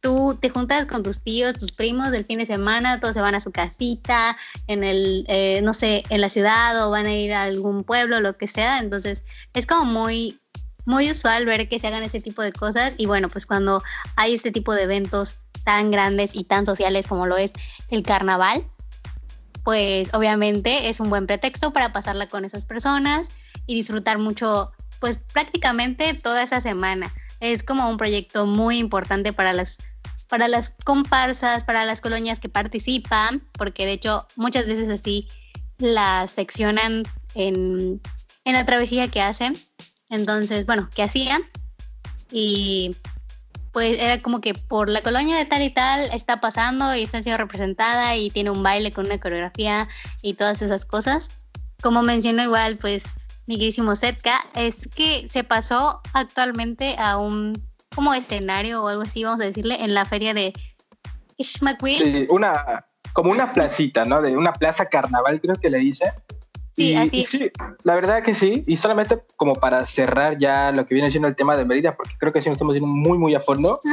tú te juntas con tus tíos, tus primos del fin de semana, todos se van a su casita, en el, eh, no sé, en la ciudad o van a ir a algún pueblo, lo que sea. Entonces, es como muy, muy usual ver que se hagan ese tipo de cosas y bueno, pues cuando hay este tipo de eventos tan grandes y tan sociales como lo es el carnaval, pues obviamente es un buen pretexto para pasarla con esas personas y disfrutar mucho, pues prácticamente toda esa semana. Es como un proyecto muy importante para las para las comparsas, para las colonias que participan, porque de hecho muchas veces así las seccionan en, en la travesía que hacen. Entonces, bueno, que hacían. Y pues era como que por la colonia de tal y tal está pasando y está siendo representada y tiene un baile con una coreografía y todas esas cosas. Como mencionó igual, pues mi queridísimo Setka, es que se pasó actualmente a un como escenario o algo así, vamos a decirle, en la feria de Ishmaquil. Sí, una, como una placita, ¿no? De una plaza carnaval, creo que le dice. Sí, así. sí, la verdad que sí. Y solamente como para cerrar ya lo que viene siendo el tema de Mérida, porque creo que sí nos estamos yendo muy, muy a fondo.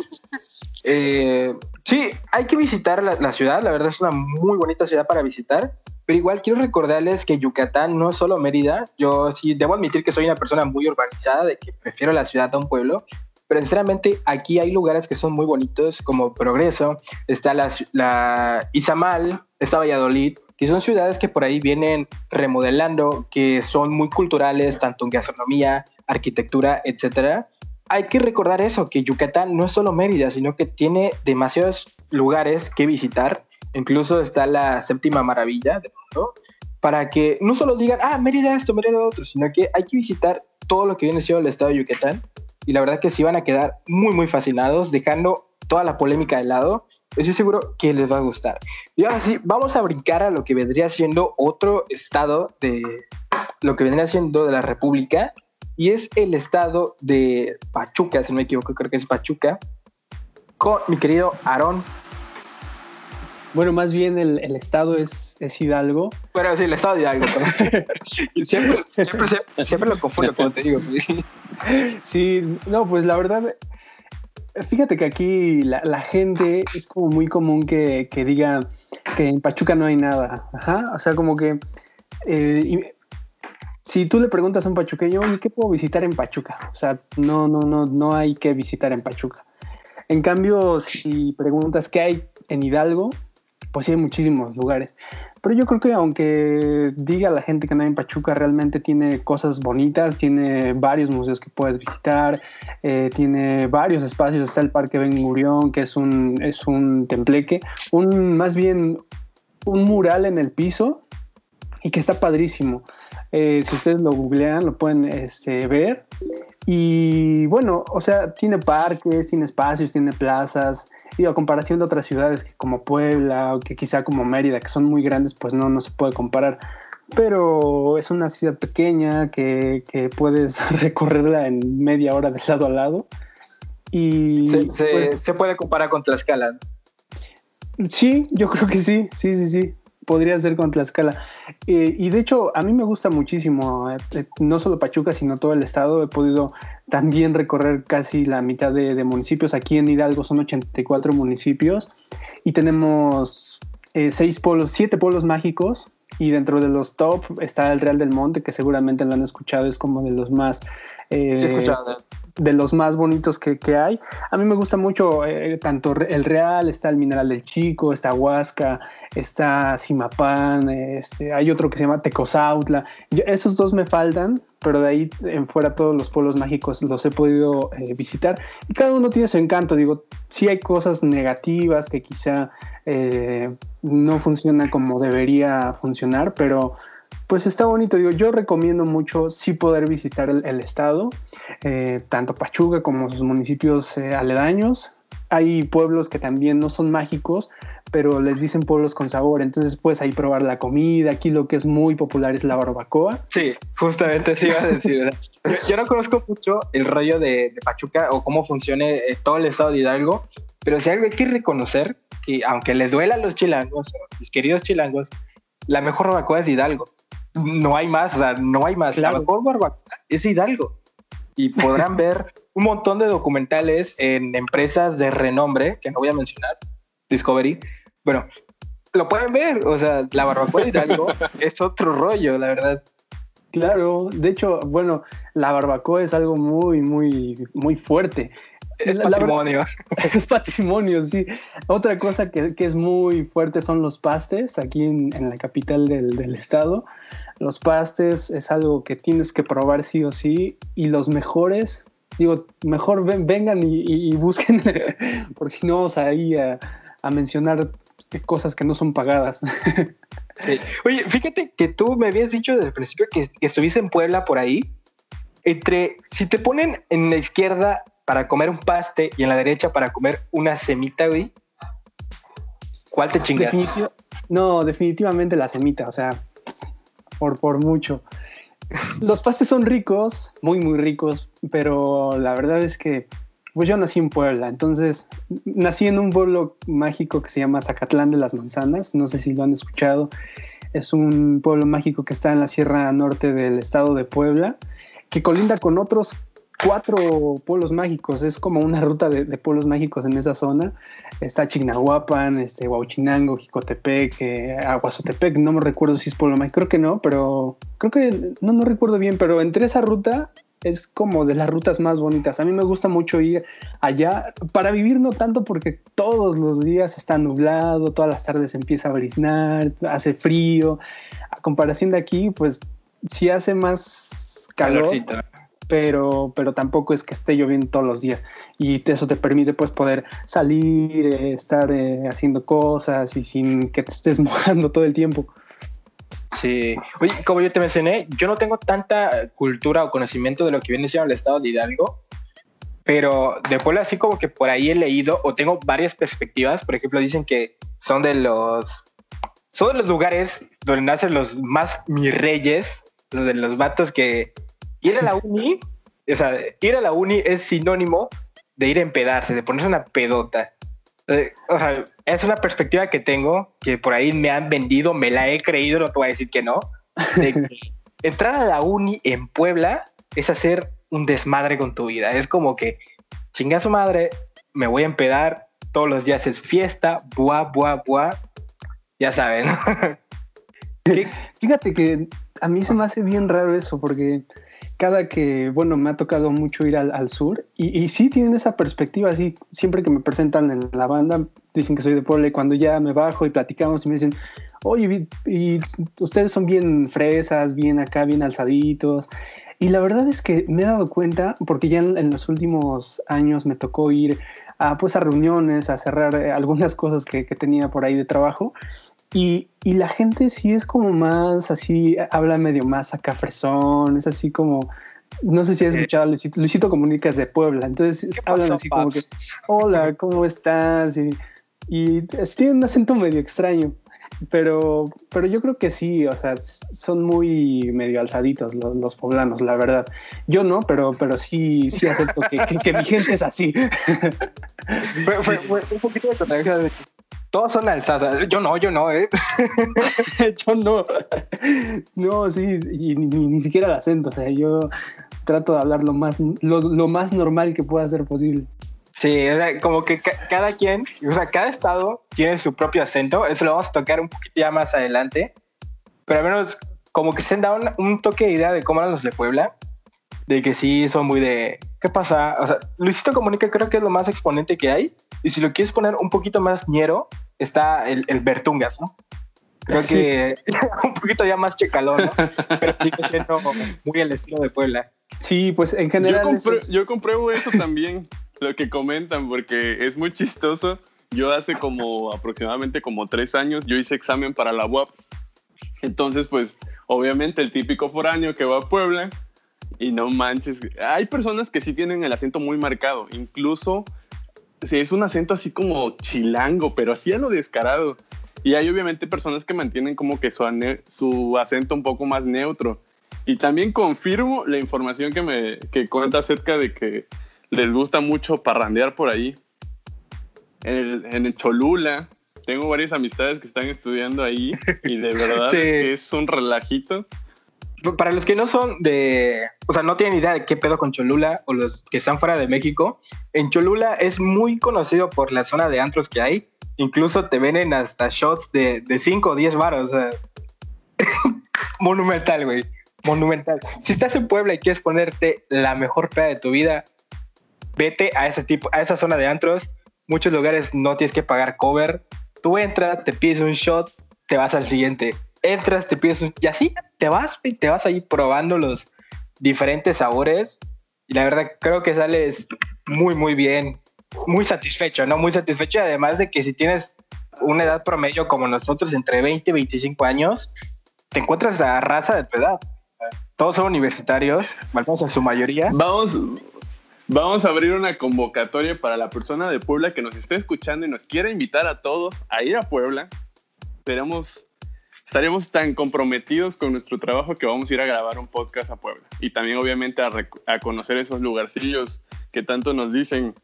Eh, sí, hay que visitar la, la, ciudad. La verdad es una muy bonita ciudad para visitar. Pero igual quiero recordarles que Yucatán no es solo Mérida. Yo sí debo admitir que soy una persona muy urbanizada, de que prefiero la ciudad a un pueblo pero sinceramente aquí hay lugares que son muy bonitos, como Progreso, está la, la Izamal, está Valladolid, que son ciudades que por ahí vienen remodelando, que son muy culturales, tanto en gastronomía, arquitectura, etcétera. Hay que recordar eso, que Yucatán no es solo Mérida, sino que tiene demasiados lugares que visitar. Incluso está la séptima maravilla del mundo, para que no solo digan, ah, Mérida esto, Mérida otro, sino que hay que visitar todo lo que viene siendo el estado de Yucatán y la verdad que sí van a quedar muy, muy fascinados, dejando toda la polémica de lado. Estoy seguro que les va a gustar. Y ahora sí, vamos a brincar a lo que vendría siendo otro estado de lo que vendría siendo de la República, y es el estado de Pachuca, si no me equivoco, creo que es Pachuca, con mi querido Aarón. Bueno, más bien el, el estado es, es, Hidalgo. Bueno, sí, el estado de Hidalgo. siempre, siempre, siempre, lo confundo, como te digo. sí, no, pues la verdad, fíjate que aquí la, la gente es como muy común que, que, diga que en Pachuca no hay nada. Ajá, o sea, como que... Eh, si tú le preguntas a un pachuqueño, ¿y qué puedo visitar en Pachuca? O sea, no, no, no, no hay que visitar en Pachuca. En cambio, si preguntas qué hay en Hidalgo, pues sí hay muchísimos lugares. Pero yo creo que aunque diga la gente que no hay en Pachuca, realmente tiene cosas bonitas, tiene varios museos que puedes visitar, eh, tiene varios espacios, está el Parque Ben Gurión, que es un, es un templeque, un, más bien un mural en el piso y que está padrísimo. Eh, si ustedes lo googlean, lo pueden este, ver. Y bueno, o sea, tiene parques, tiene espacios, tiene plazas, y a comparación de otras ciudades como Puebla o que quizá como Mérida, que son muy grandes, pues no, no se puede comparar. Pero es una ciudad pequeña que, que puedes recorrerla en media hora de lado a lado. Y se, se, pues, se puede comparar con Tlaxcala. Sí, yo creo que sí, sí, sí, sí podría ser con Tlaxcala. Eh, y de hecho, a mí me gusta muchísimo, eh, eh, no solo Pachuca, sino todo el estado. He podido también recorrer casi la mitad de, de municipios. Aquí en Hidalgo son 84 municipios y tenemos seis pueblos, siete pueblos mágicos. Y dentro de los top está el Real del Monte, que seguramente lo han escuchado, es como de los más... sí, escuchado de los más bonitos que, que hay. A mí me gusta mucho eh, tanto el Real, está el Mineral del Chico, está Huasca, está Simapán, este, hay otro que se llama Tecozautla. esos dos me faltan, pero de ahí en fuera todos los pueblos mágicos los he podido eh, visitar. Y cada uno tiene su encanto. Digo, sí hay cosas negativas que quizá eh, no funcionan como debería funcionar, pero pues está bonito. Digo, yo recomiendo mucho sí poder visitar el, estado, eh, tanto Pachuca como sus municipios eh, aledaños. Hay pueblos que también no son mágicos, pero les dicen pueblos con sabor. Entonces puedes ahí probar la comida. Aquí lo que es muy popular es la barbacoa. Sí, justamente sí iba a decir. yo, no conozco mucho el rollo de, Pachuca o cómo funcione eh, todo el estado de Hidalgo, pero si algo hay que reconocer, que aunque les duela a los chilangos, mis queridos chilangos, la mejor barbacoa es Hidalgo no hay más, o sea, no hay más. Claro. La mejor barbacoa es Hidalgo. Y podrán ver un montón de documentales en empresas de renombre, que no voy a mencionar, Discovery. Bueno, lo pueden ver, o sea, la barbacoa de Hidalgo es otro rollo, la verdad. Claro, de hecho, bueno, la barbacoa es algo muy, muy, muy fuerte. Es La- la patrimonio. Es patrimonio, sí. Otra cosa que, que es muy fuerte son los pastes aquí en, en la capital del, del estado. Los pastes es algo que tienes que probar sí o sí. Y los mejores, digo, mejor ven- vengan y, y- y busquen, porque si no vamos ahí a, a mencionar cosas que no son pagadas. Sí. Oye, fíjate que tú me habías dicho desde el principio que, que estuviste en Puebla por ahí. Entre, si te ponen en la izquierda para comer un paste y en la derecha para comer una semita, güey, ¿cuál te chingas? No, definitivamente la semita, o sea, por, por mucho. Los pastes son ricos, muy, muy ricos, pero la verdad es que, pues yo nací en Puebla, entonces nací en un pueblo mágico que se llama Zacatlán de las Manzanas, no sé si lo han escuchado. Es un pueblo mágico que está en la Sierra Norte del estado de Puebla, que colinda con otros cuatro pueblos mágicos. Es como una ruta de, de pueblos mágicos en esa zona está Chignahuapan, este, Huauchinango, Jicotepec, eh, Aguazotepec, no me recuerdo si es pueblo mágico, creo que no, pero creo que no, no recuerdo bien, pero entre esa ruta es como de las rutas más bonitas. A mí me gusta mucho ir allá para vivir no tanto porque todos los días está nublado, todas las tardes empieza a briznar, hace frío. A comparación de aquí, pues sí hace más calor, Calorcito. Pero, pero tampoco es que esté lloviendo todos los días. Y eso te permite pues poder salir, eh, estar eh, haciendo cosas y sin que te estés mojando todo el tiempo. Sí. Oye, como yo te mencioné, yo no tengo tanta cultura o conocimiento de lo que viene siendo el estado de Hidalgo, pero de Puebla así como que por ahí he leído o tengo varias perspectivas. Por ejemplo, dicen que son de los son de los lugares donde nacen los más mis reyes, de los vatos que ir a la uni, o sea, ir a la uni es sinónimo de ir a empedarse, de ponerse una pedota. Eh, o sea, es una perspectiva que tengo, que por ahí me han vendido, me la he creído, no te voy a decir que no. de que entrar a la uni en Puebla es hacer un desmadre con tu vida. Es como que chinga su madre, me voy a empedar, todos los días es fiesta, buah, buah, buah. Ya saben. Fíjate que a mí se me hace bien raro eso, porque cada que, bueno, me ha tocado mucho ir al, sur y, sí tienen esa perspectiva, así, siempre que me presentan en la banda, dicen que soy de Puebla y cuando ya me bajo y platicamos y me dicen, oye, y ustedes son bien fresas, bien acá, bien alzaditos. Y la verdad es que me he dado cuenta, porque ya en, los últimos años me tocó ir a, pues, a reuniones, a cerrar eh, algunas cosas que tenía por ahí de trabajo. Y, y la gente sí es como más así, habla medio más acá fresón, es así como, no sé si has escuchado a Luisito, Luisito Comunica es de Puebla, entonces hablan pasó, así como que, hola, ¿cómo estás? Y, y tienen un acento medio extraño, pero, pero yo creo que sí, o sea, son muy medio alzaditos los, los poblanos, la verdad. Yo no, pero, pero sí, sí acepto que, que- que mi gente es así. Fue, fue- fue un poquito de contradicción. Todos son alzadas. Yo no, yo no, ¿eh? yo no. No, sí, y ni, ni- ni siquiera el acento. O sea, yo trato de hablar lo más, lo, lo más normal que pueda ser posible. Sí, o sea, como que ca- cada quien, o sea, cada estado tiene su propio acento. Eso lo vamos a tocar un poquito ya más adelante. Pero al menos como que se han dado un, un toque de idea de cómo eran los de Puebla. De que sí son muy de... ¿Qué pasa? O sea, Luisito Comunica creo que es lo más exponente que hay. Y si lo quieres poner un poquito más ñero, está el, el Bertungas, ¿no? Creo Sí. que un poquito ya más checalón, ¿no? Pero sigue siendo muy el estilo de Puebla. Sí, pues en Yo, general. eso compru- es- yo compruebo eso también, lo que comentan, porque es muy chistoso. Yo hace como aproximadamente como tres años, yo hice examen para la UAP. Entonces, pues, obviamente el típico foráneo que va a Puebla y no manches. Hay personas que sí tienen el acento muy marcado, incluso si es un acento así como chilango, pero así a lo descarado. Y hay obviamente personas que mantienen como que su, su acento un poco más neutro. Y también confirmo la información que me que cuenta acerca de que les gusta mucho parrandear por ahí. En el, en el Cholula, tengo varias amistades que están estudiando ahí y de verdad Sí. es que es un relajito. Para los que no son de, o sea, no tienen idea de qué pedo con Cholula o los que están fuera de México, en Cholula es muy conocido por la zona de antros que hay. Incluso te venden hasta shots de 5 o 10 baros. O sea, monumental, güey. Monumental. Si estás en Puebla y quieres ponerte la mejor peda de tu vida, vete a ese tipo, a esa zona de antros. Muchos lugares no tienes que pagar cover. Tú entras, te pides un shot, te vas al siguiente. Entras, te pides un... Y así te vas y te vas ahí probando los diferentes sabores. Y la verdad creo que sales muy, muy bien. Muy satisfecho, ¿no? Muy satisfecho. Además de que si tienes una edad promedio como nosotros, entre 20 y 25 años, te encuentras a raza de tu edad. Todos son universitarios, vamos en su mayoría. Vamos, vamos a abrir una convocatoria para la persona de Puebla que nos esté escuchando y nos quiera invitar a todos a ir a Puebla. Esperemos, estaremos tan comprometidos con nuestro trabajo que vamos a ir a grabar un podcast a Puebla. Y también obviamente a, a conocer esos lugarcillos que tanto nos dicen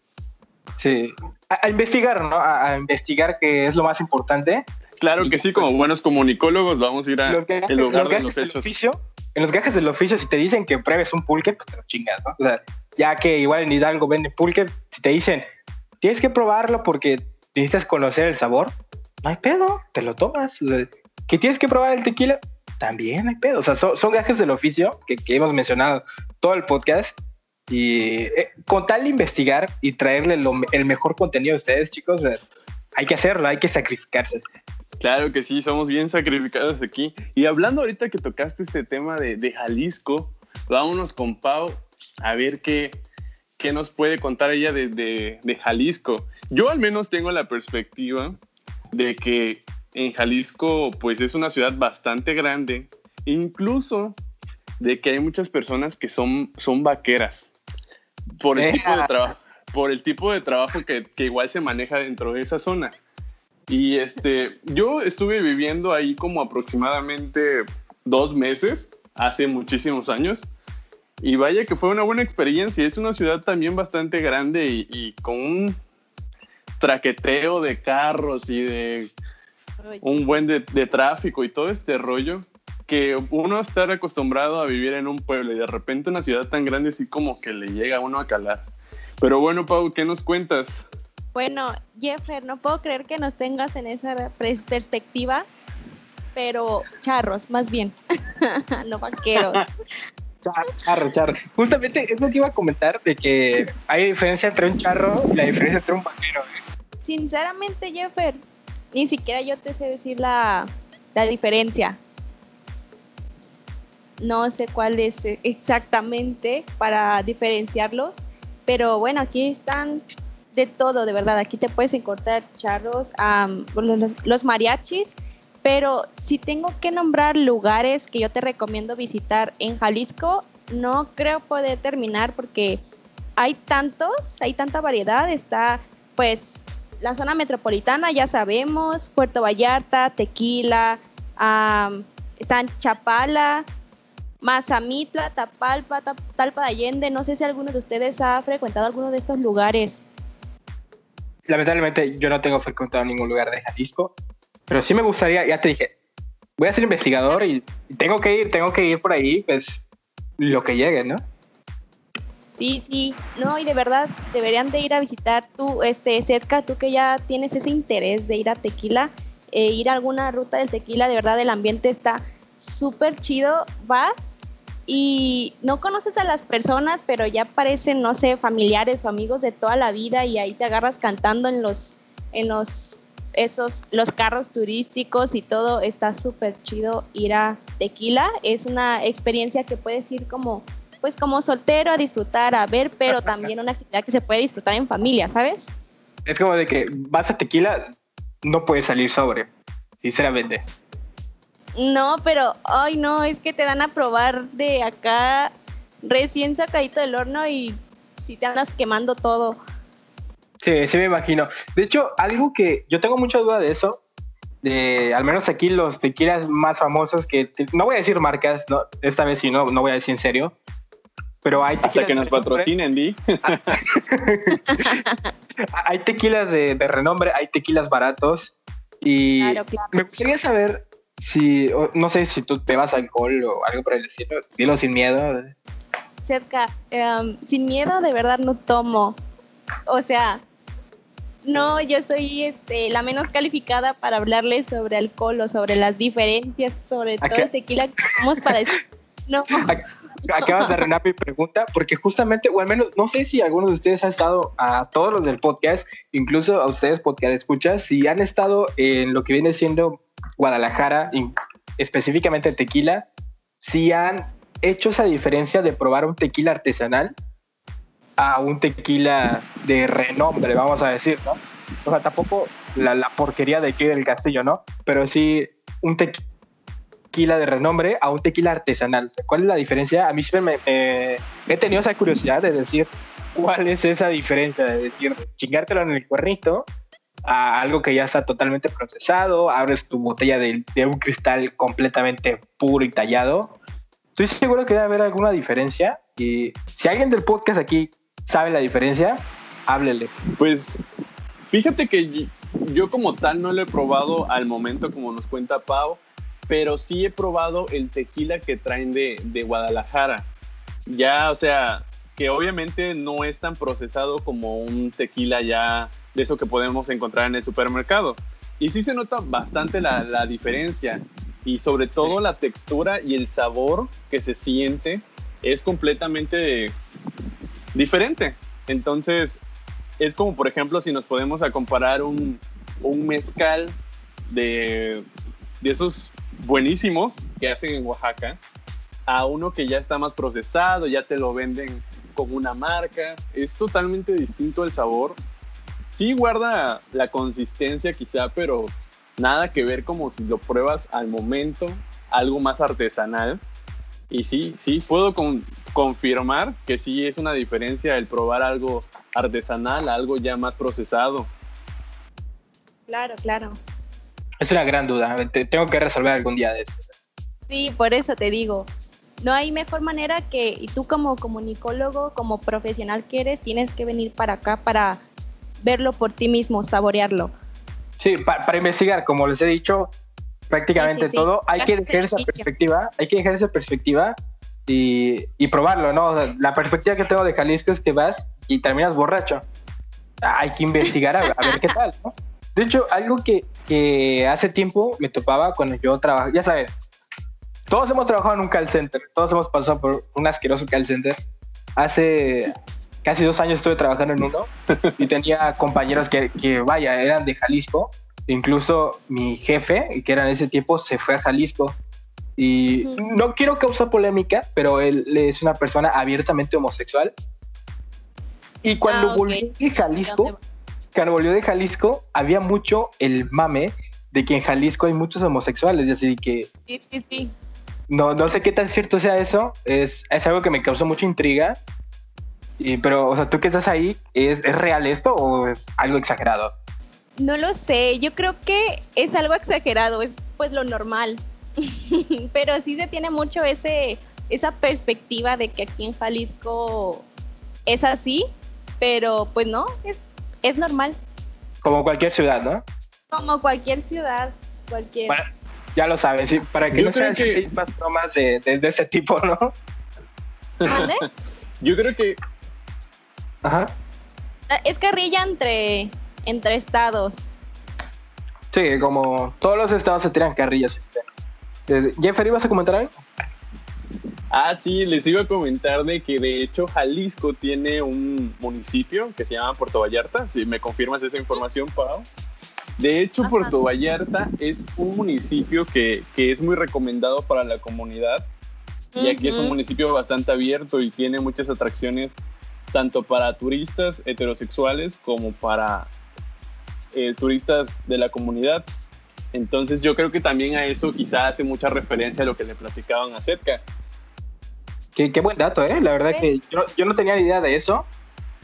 Sí, a, investigar, ¿no? A, investigar que es lo más importante. Claro que sí, como buenos comunicólogos vamos a ir a el lugar de los hechos. Oficio, en los gajes del oficio, si te dicen que pruebes un pulque, pues te lo chingas, ¿no? O sea, ya que igual en Hidalgo venden pulque, si te dicen, tienes que probarlo porque necesitas conocer el sabor, no hay pedo, te lo tomas. O sea, que tienes que probar el tequila, también hay pedo. O sea, son, gajes del oficio que, que hemos mencionado todo el podcast y eh, con tal de investigar y traerle el mejor contenido a ustedes, chicos, eh, hay que hacerlo, hay que sacrificarse. Claro que sí, somos bien sacrificados aquí. Y hablando ahorita que tocaste este tema de, de Jalisco, vámonos con Pau a ver qué, qué nos puede contar ella de, de, de, Jalisco. Yo al menos tengo la perspectiva de que en Jalisco pues es una ciudad bastante grande, incluso de que hay muchas personas que son, son vaqueras por el tipo de trabajo, por el tipo de trabajo que, que, igual se maneja dentro de esa zona. Y este, yo estuve viviendo ahí como aproximadamente dos meses, hace muchísimos años. Y vaya que fue una buena experiencia. Es una ciudad también bastante grande y, y con un traqueteo de carros y de un buen de, de, tráfico y todo este rollo que uno está acostumbrado a vivir en un pueblo y de repente una ciudad tan grande así como que le llega a uno a calar. Pero bueno, Pau, ¿qué nos cuentas? Bueno, Jeffer, no puedo creer que nos tengas en esa perspectiva, pero charros, más bien, no vaqueros. Charro, charro. Justamente es lo que iba a comentar, de que hay diferencia entre un charro y la diferencia entre un vaquero. Sinceramente, Jeffer, ni siquiera yo te sé decir la, la diferencia no sé cuál es exactamente para diferenciarlos, pero bueno, aquí están de todo, de verdad. Aquí te puedes encontrar charros, los, mariachis, pero si tengo que nombrar lugares que yo te recomiendo visitar en Jalisco, no creo poder terminar porque hay tantos, hay tanta variedad. Está pues la zona metropolitana, ya sabemos, Puerto Vallarta, Tequila, están Chapala, Mazamitla, Tapalpa, Talpa de Allende. No sé si alguno de ustedes ha frecuentado alguno de estos lugares. Lamentablemente yo no tengo frecuentado ningún lugar de Jalisco, pero sí me gustaría, ya te dije, voy a ser investigador y tengo que ir, tengo que ir por ahí, pues lo que llegue, ¿no? Sí, sí, no, y de verdad deberían de ir a visitar tú, este, Setka, tú que ya tienes ese interés de ir a Tequila, e ir a alguna ruta del Tequila, de verdad el ambiente está súper chido, vas y no conoces a las personas, pero ya parecen, no sé, familiares o amigos de toda la vida y ahí te agarras cantando en los, en los, esos, los carros turísticos y todo, está súper chido ir a Tequila, es una experiencia que puedes ir como, pues como soltero a disfrutar, a ver, pero también una actividad que se puede disfrutar en familia, ¿sabes? Es como de que vas a Tequila, no puedes salir sobre, sinceramente. No, pero, ay, no, es que te dan a probar de acá recién sacadito del horno y si te andas quemando todo. Sí, sí me imagino. De hecho, algo que yo tengo mucha duda de eso, de al menos aquí los tequilas más famosos que no voy a decir marcas, no, esta vez sí no, no voy a decir en serio, pero hay tequilas Hasta que nos patrocinen, Di. hay tequilas de, renombre, hay tequilas baratos y me gustaría saber si, no sé si tú te vas alcohol o algo por el estilo, dilo sin miedo. Cerca, em, sin miedo de verdad no tomo. O sea, no, yo soy este, la menos calificada para hablarles sobre alcohol o sobre las diferencias, sobre todo el tequila que tomamos para. No. Acabas de arruinar mi pregunta, porque justamente, o al menos, no sé si algunos de ustedes han estado, a todos los del podcast, incluso a ustedes podcast escuchas, si han estado en lo que viene siendo Guadalajara, específicamente el tequila, si han hecho esa diferencia de probar un tequila artesanal a un tequila de renombre, vamos a decir, ¿no? O sea, tampoco la, la porquería de aquí del castillo, ¿no? Pero sí un tequila de renombre a un tequila artesanal. ¿Cuál es la diferencia? A mí siempre me, he tenido esa curiosidad de decir cuál es esa diferencia, de decir, chingártelo en el cuernito a algo que ya está totalmente procesado, abres tu botella de, de un cristal completamente puro y tallado. Estoy seguro que debe haber alguna diferencia y si alguien del podcast aquí sabe la diferencia, háblele. Pues fíjate que yo como tal no lo he probado al momento como nos cuenta Pau, pero sí he probado el tequila que traen de, de Guadalajara. Ya, o sea, que obviamente no es tan procesado como un tequila ya de eso que podemos encontrar en el supermercado. Y sí se nota bastante la, la diferencia y sobre todo la textura y el sabor que se siente es completamente diferente. Entonces, es como, por ejemplo, si nos podemos a comparar un, un mezcal de, de esos buenísimos que hacen en Oaxaca a uno que ya está más procesado, ya te lo venden como una marca. Es totalmente distinto el sabor. Sí guarda la consistencia quizá, pero nada que ver como si lo pruebas al momento, algo más artesanal. Y sí, sí, puedo confirmar que sí es una diferencia el probar algo artesanal, algo ya más procesado. Claro, claro. Es una gran duda. Tengo que resolver algún día de eso. Sí, por eso te digo. No hay mejor manera que, y tú como comunicólogo, como profesional que eres, tienes que venir para acá para verlo por ti mismo, saborearlo. Sí, para, investigar, como les he dicho, prácticamente todo, hay que dejar esa perspectiva, hay que dejar esa perspectiva y, y probarlo, ¿no? la perspectiva que tengo de Jalisco es que vas y terminas borracho. Hay que investigar a, ver qué tal, ¿no? De hecho, algo que, que hace tiempo me topaba cuando yo trabajaba, ya sabes, todos hemos trabajado en un call center, todos hemos pasado por un asqueroso call center. Hace casi dos años estuve trabajando en uno y tenía compañeros que, que vaya, eran de Jalisco. Incluso mi jefe, que era en ese tiempo, se fue a Jalisco. Y no quiero causar polémica, pero él es una persona abiertamente homosexual. Y cuando ah, volvió de Jalisco, volvió de Jalisco, había mucho el mame de que en Jalisco hay muchos homosexuales, y así que... Sí, sí, sí. No, no sé qué tan cierto sea eso, es, es algo que me causó mucha intriga, y, pero, o sea, tú que estás ahí, ¿es, ¿es real esto o es algo exagerado? No lo sé, yo creo que es algo exagerado, es pues lo normal, pero sí se tiene mucho ese, esa perspectiva de que aquí en Jalisco es así, pero pues no, es es normal. Como cualquier ciudad, ¿no? Como cualquier ciudad, cualquier. ya lo sabes, sí, para que no sean que... más bromas de, de, ese tipo, ¿no? ¿Dónde? Yo creo que. Ajá. Ah, es carrilla entre, entre estados. Sí, como todos los estados se tiran carrillas. Jeffery, ¿vas a comentar algo? Ah, sí, les iba a comentar de que de hecho Jalisco tiene un municipio que se llama Puerto Vallarta. Si me confirmas esa información, Pau. De hecho, Puerto Vallarta es un municipio que, que, es muy recomendado para la comunidad, ya que es un municipio bastante abierto y tiene muchas atracciones tanto para turistas heterosexuales como para eh, turistas de la comunidad. Entonces yo creo que también a eso quizá hace mucha referencia a lo que le platicaban acerca Qué, buen dato, ¿eh? La verdad que yo, no tenía ni idea de eso,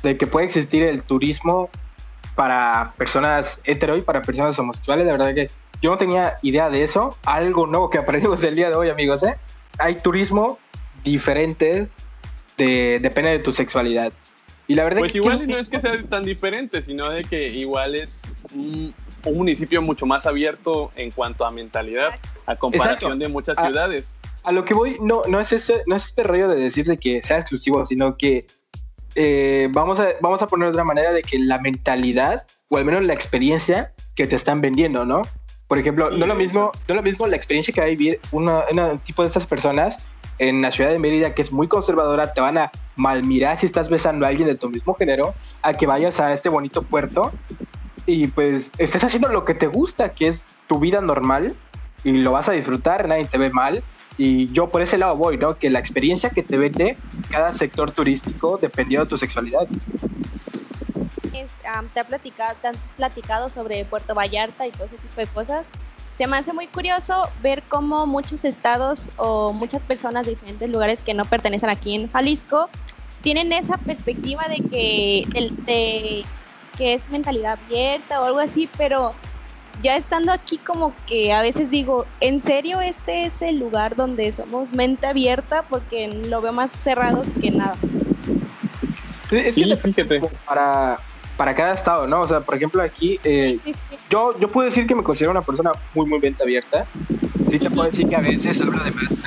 de que puede existir el turismo para personas hetero y para personas homosexuales. La verdad que yo no tenía idea de eso. Algo nuevo que aprendimos el día de hoy, amigos, ¿eh? Hay turismo diferente, de, depende de tu sexualidad. Y la verdad pues igual no es que sea tan diferente, sino de que igual es un, municipio mucho más abierto en cuanto a mentalidad, a comparación de muchas ah, ciudades a lo que voy, no, no, es ese, no es este rollo de decir de que sea exclusivo, sino que eh, vamos, a, vamos a poner otra manera de que la mentalidad, o al menos la experiencia que te están vendiendo, ¿no? Por ejemplo, no, lo mismo, no lo mismo la experiencia que va a vivir un tipo de estas personas en la ciudad de Mérida, que es muy conservadora, te van a malmirar si estás besando a alguien de tu mismo género, a que vayas a este bonito puerto y pues estés haciendo lo que te gusta, que es tu vida normal y lo vas a disfrutar, nadie te ve mal. Y yo por ese lado voy, ¿no? Que la experiencia que te vende cada sector turístico dependiendo de tu sexualidad. te, ha platicado, te han platicado sobre Puerto Vallarta y todo ese tipo de cosas. Se me hace muy curioso ver cómo muchos estados o muchas personas de diferentes lugares que no pertenecen aquí en Jalisco tienen esa perspectiva de que, el, de, que es mentalidad abierta o algo así, pero ya estando aquí como que a veces digo, ¿en serio este es el lugar donde somos mente abierta? Porque lo veo más cerrado que nada. sí, fíjate. Para, para cada estado, ¿no? O sea, por ejemplo, aquí eh, Yo, yo puedo decir que me considero una persona muy, muy mente abierta. Sí te puedo decir que a veces hablo de más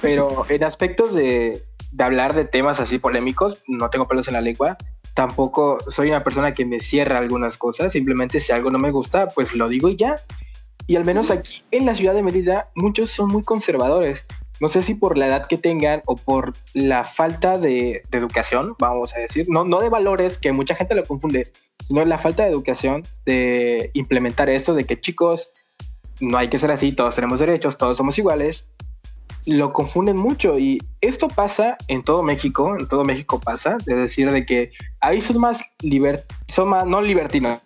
Pero en aspectos de, de hablar de temas así polémicos, no tengo pelos en la lengua tampoco soy una persona que me cierra algunas cosas, simplemente si algo no me gusta, pues lo digo y ya. Y al menos aquí en la ciudad de Mérida, muchos son muy conservadores. No sé si por la edad que tengan o por la falta de, educación, vamos a decir, no, no de valores, que mucha gente lo confunde, sino la falta de educación de implementar esto de que chicos, no hay que ser así, todos tenemos derechos, todos somos iguales, lo confunden mucho y esto pasa en todo México, en todo México pasa, de decir de que ahí son más liber son más no libertinos,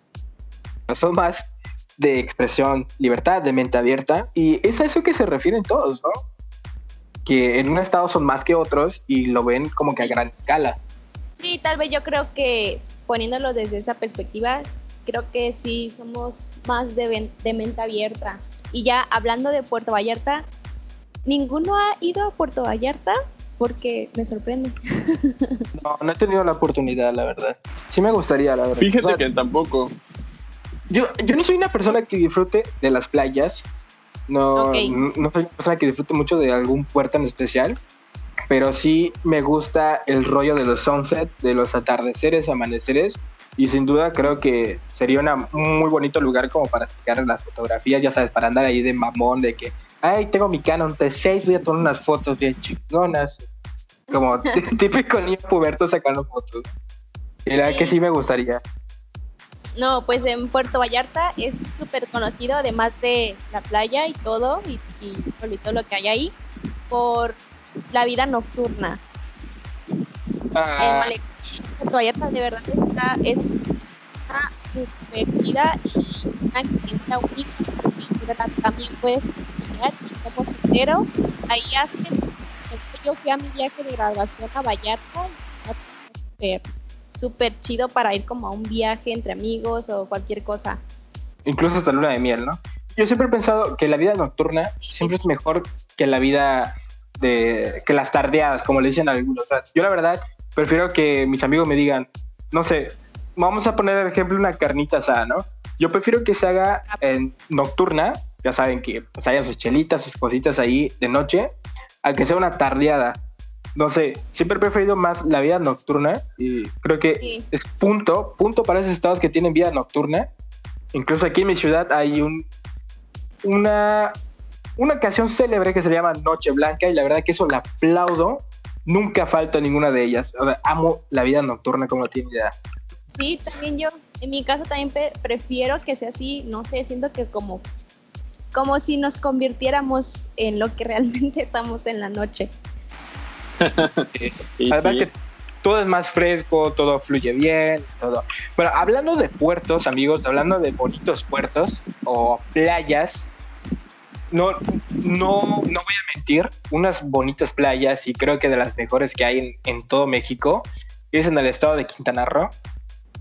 son más de expresión, libertad, de mente abierta y es a eso que se refieren todos. Que en un estado son más que otros y lo ven como que a gran escala. Sí, tal vez yo creo que poniéndolo desde esa perspectiva, creo que sí somos más de, de mente abierta. Y ya hablando de Puerto Vallarta, ninguno ha ido a Puerto Vallarta porque me sorprende. No, no he tenido la oportunidad, la verdad. Sí me gustaría, la verdad. Fíjese que tampoco. Yo, yo no soy una persona que disfrute de las playas. No, no, soy una persona que disfrute mucho de algún puerto en especial. Pero sí me gusta el rollo de los sunset, de los atardeceres, amaneceres. Y sin duda creo que sería un muy bonito lugar como para sacar las fotografías, ya sabes, para andar ahí de mamón, de que ay, tengo mi Canon T6, voy a tomar unas fotos bien chingonas. Como típico niño puberto sacando fotos. Verdad que sí me gustaría. No, pues en Puerto Vallarta es súper conocido, además de la playa y todo, y, todo lo que hay ahí, por la vida nocturna. Ah. Vallarta de verdad está, es una y una experiencia única, también puedes y como soltero, ahí hace, yo fui a mi viaje de graduación a Vallarta y súper chido para ir como a un viaje entre amigos o cualquier cosa. Incluso hasta luna de miel, ¿no? Yo siempre he pensado que la vida nocturna siempre es mejor que la vida de que las tardeadas, como le dicen algunos. O sea, yo la verdad prefiero que mis amigos me digan, no sé, vamos a poner el ejemplo una carnita asada, ¿no? Yo prefiero que se haga en nocturna ya saben que pues, haya sus chelitas, sus cositas ahí de noche, a que sea una tardeada. No sé, siempre he preferido más la vida nocturna y creo que es punto, punto para esos estados que tienen vida nocturna. Incluso aquí en mi ciudad hay un, una, una canción célebre que se llama Noche Blanca y la verdad que eso la aplaudo. Nunca falta ninguna de ellas. O sea, amo la vida nocturna como la tiene ya. Sí, también yo, en mi caso también prefiero que sea así, no sé, siento que como como si nos convirtiéramos en lo que realmente estamos en la noche. Además que todo es más fresco, todo fluye bien, todo. Bueno, hablando de puertos, amigos, hablando de bonitos puertos o playas, no, no, no voy a mentir, unas bonitas playas y creo que de las mejores que hay en, todo México es en el estado de Quintana Roo,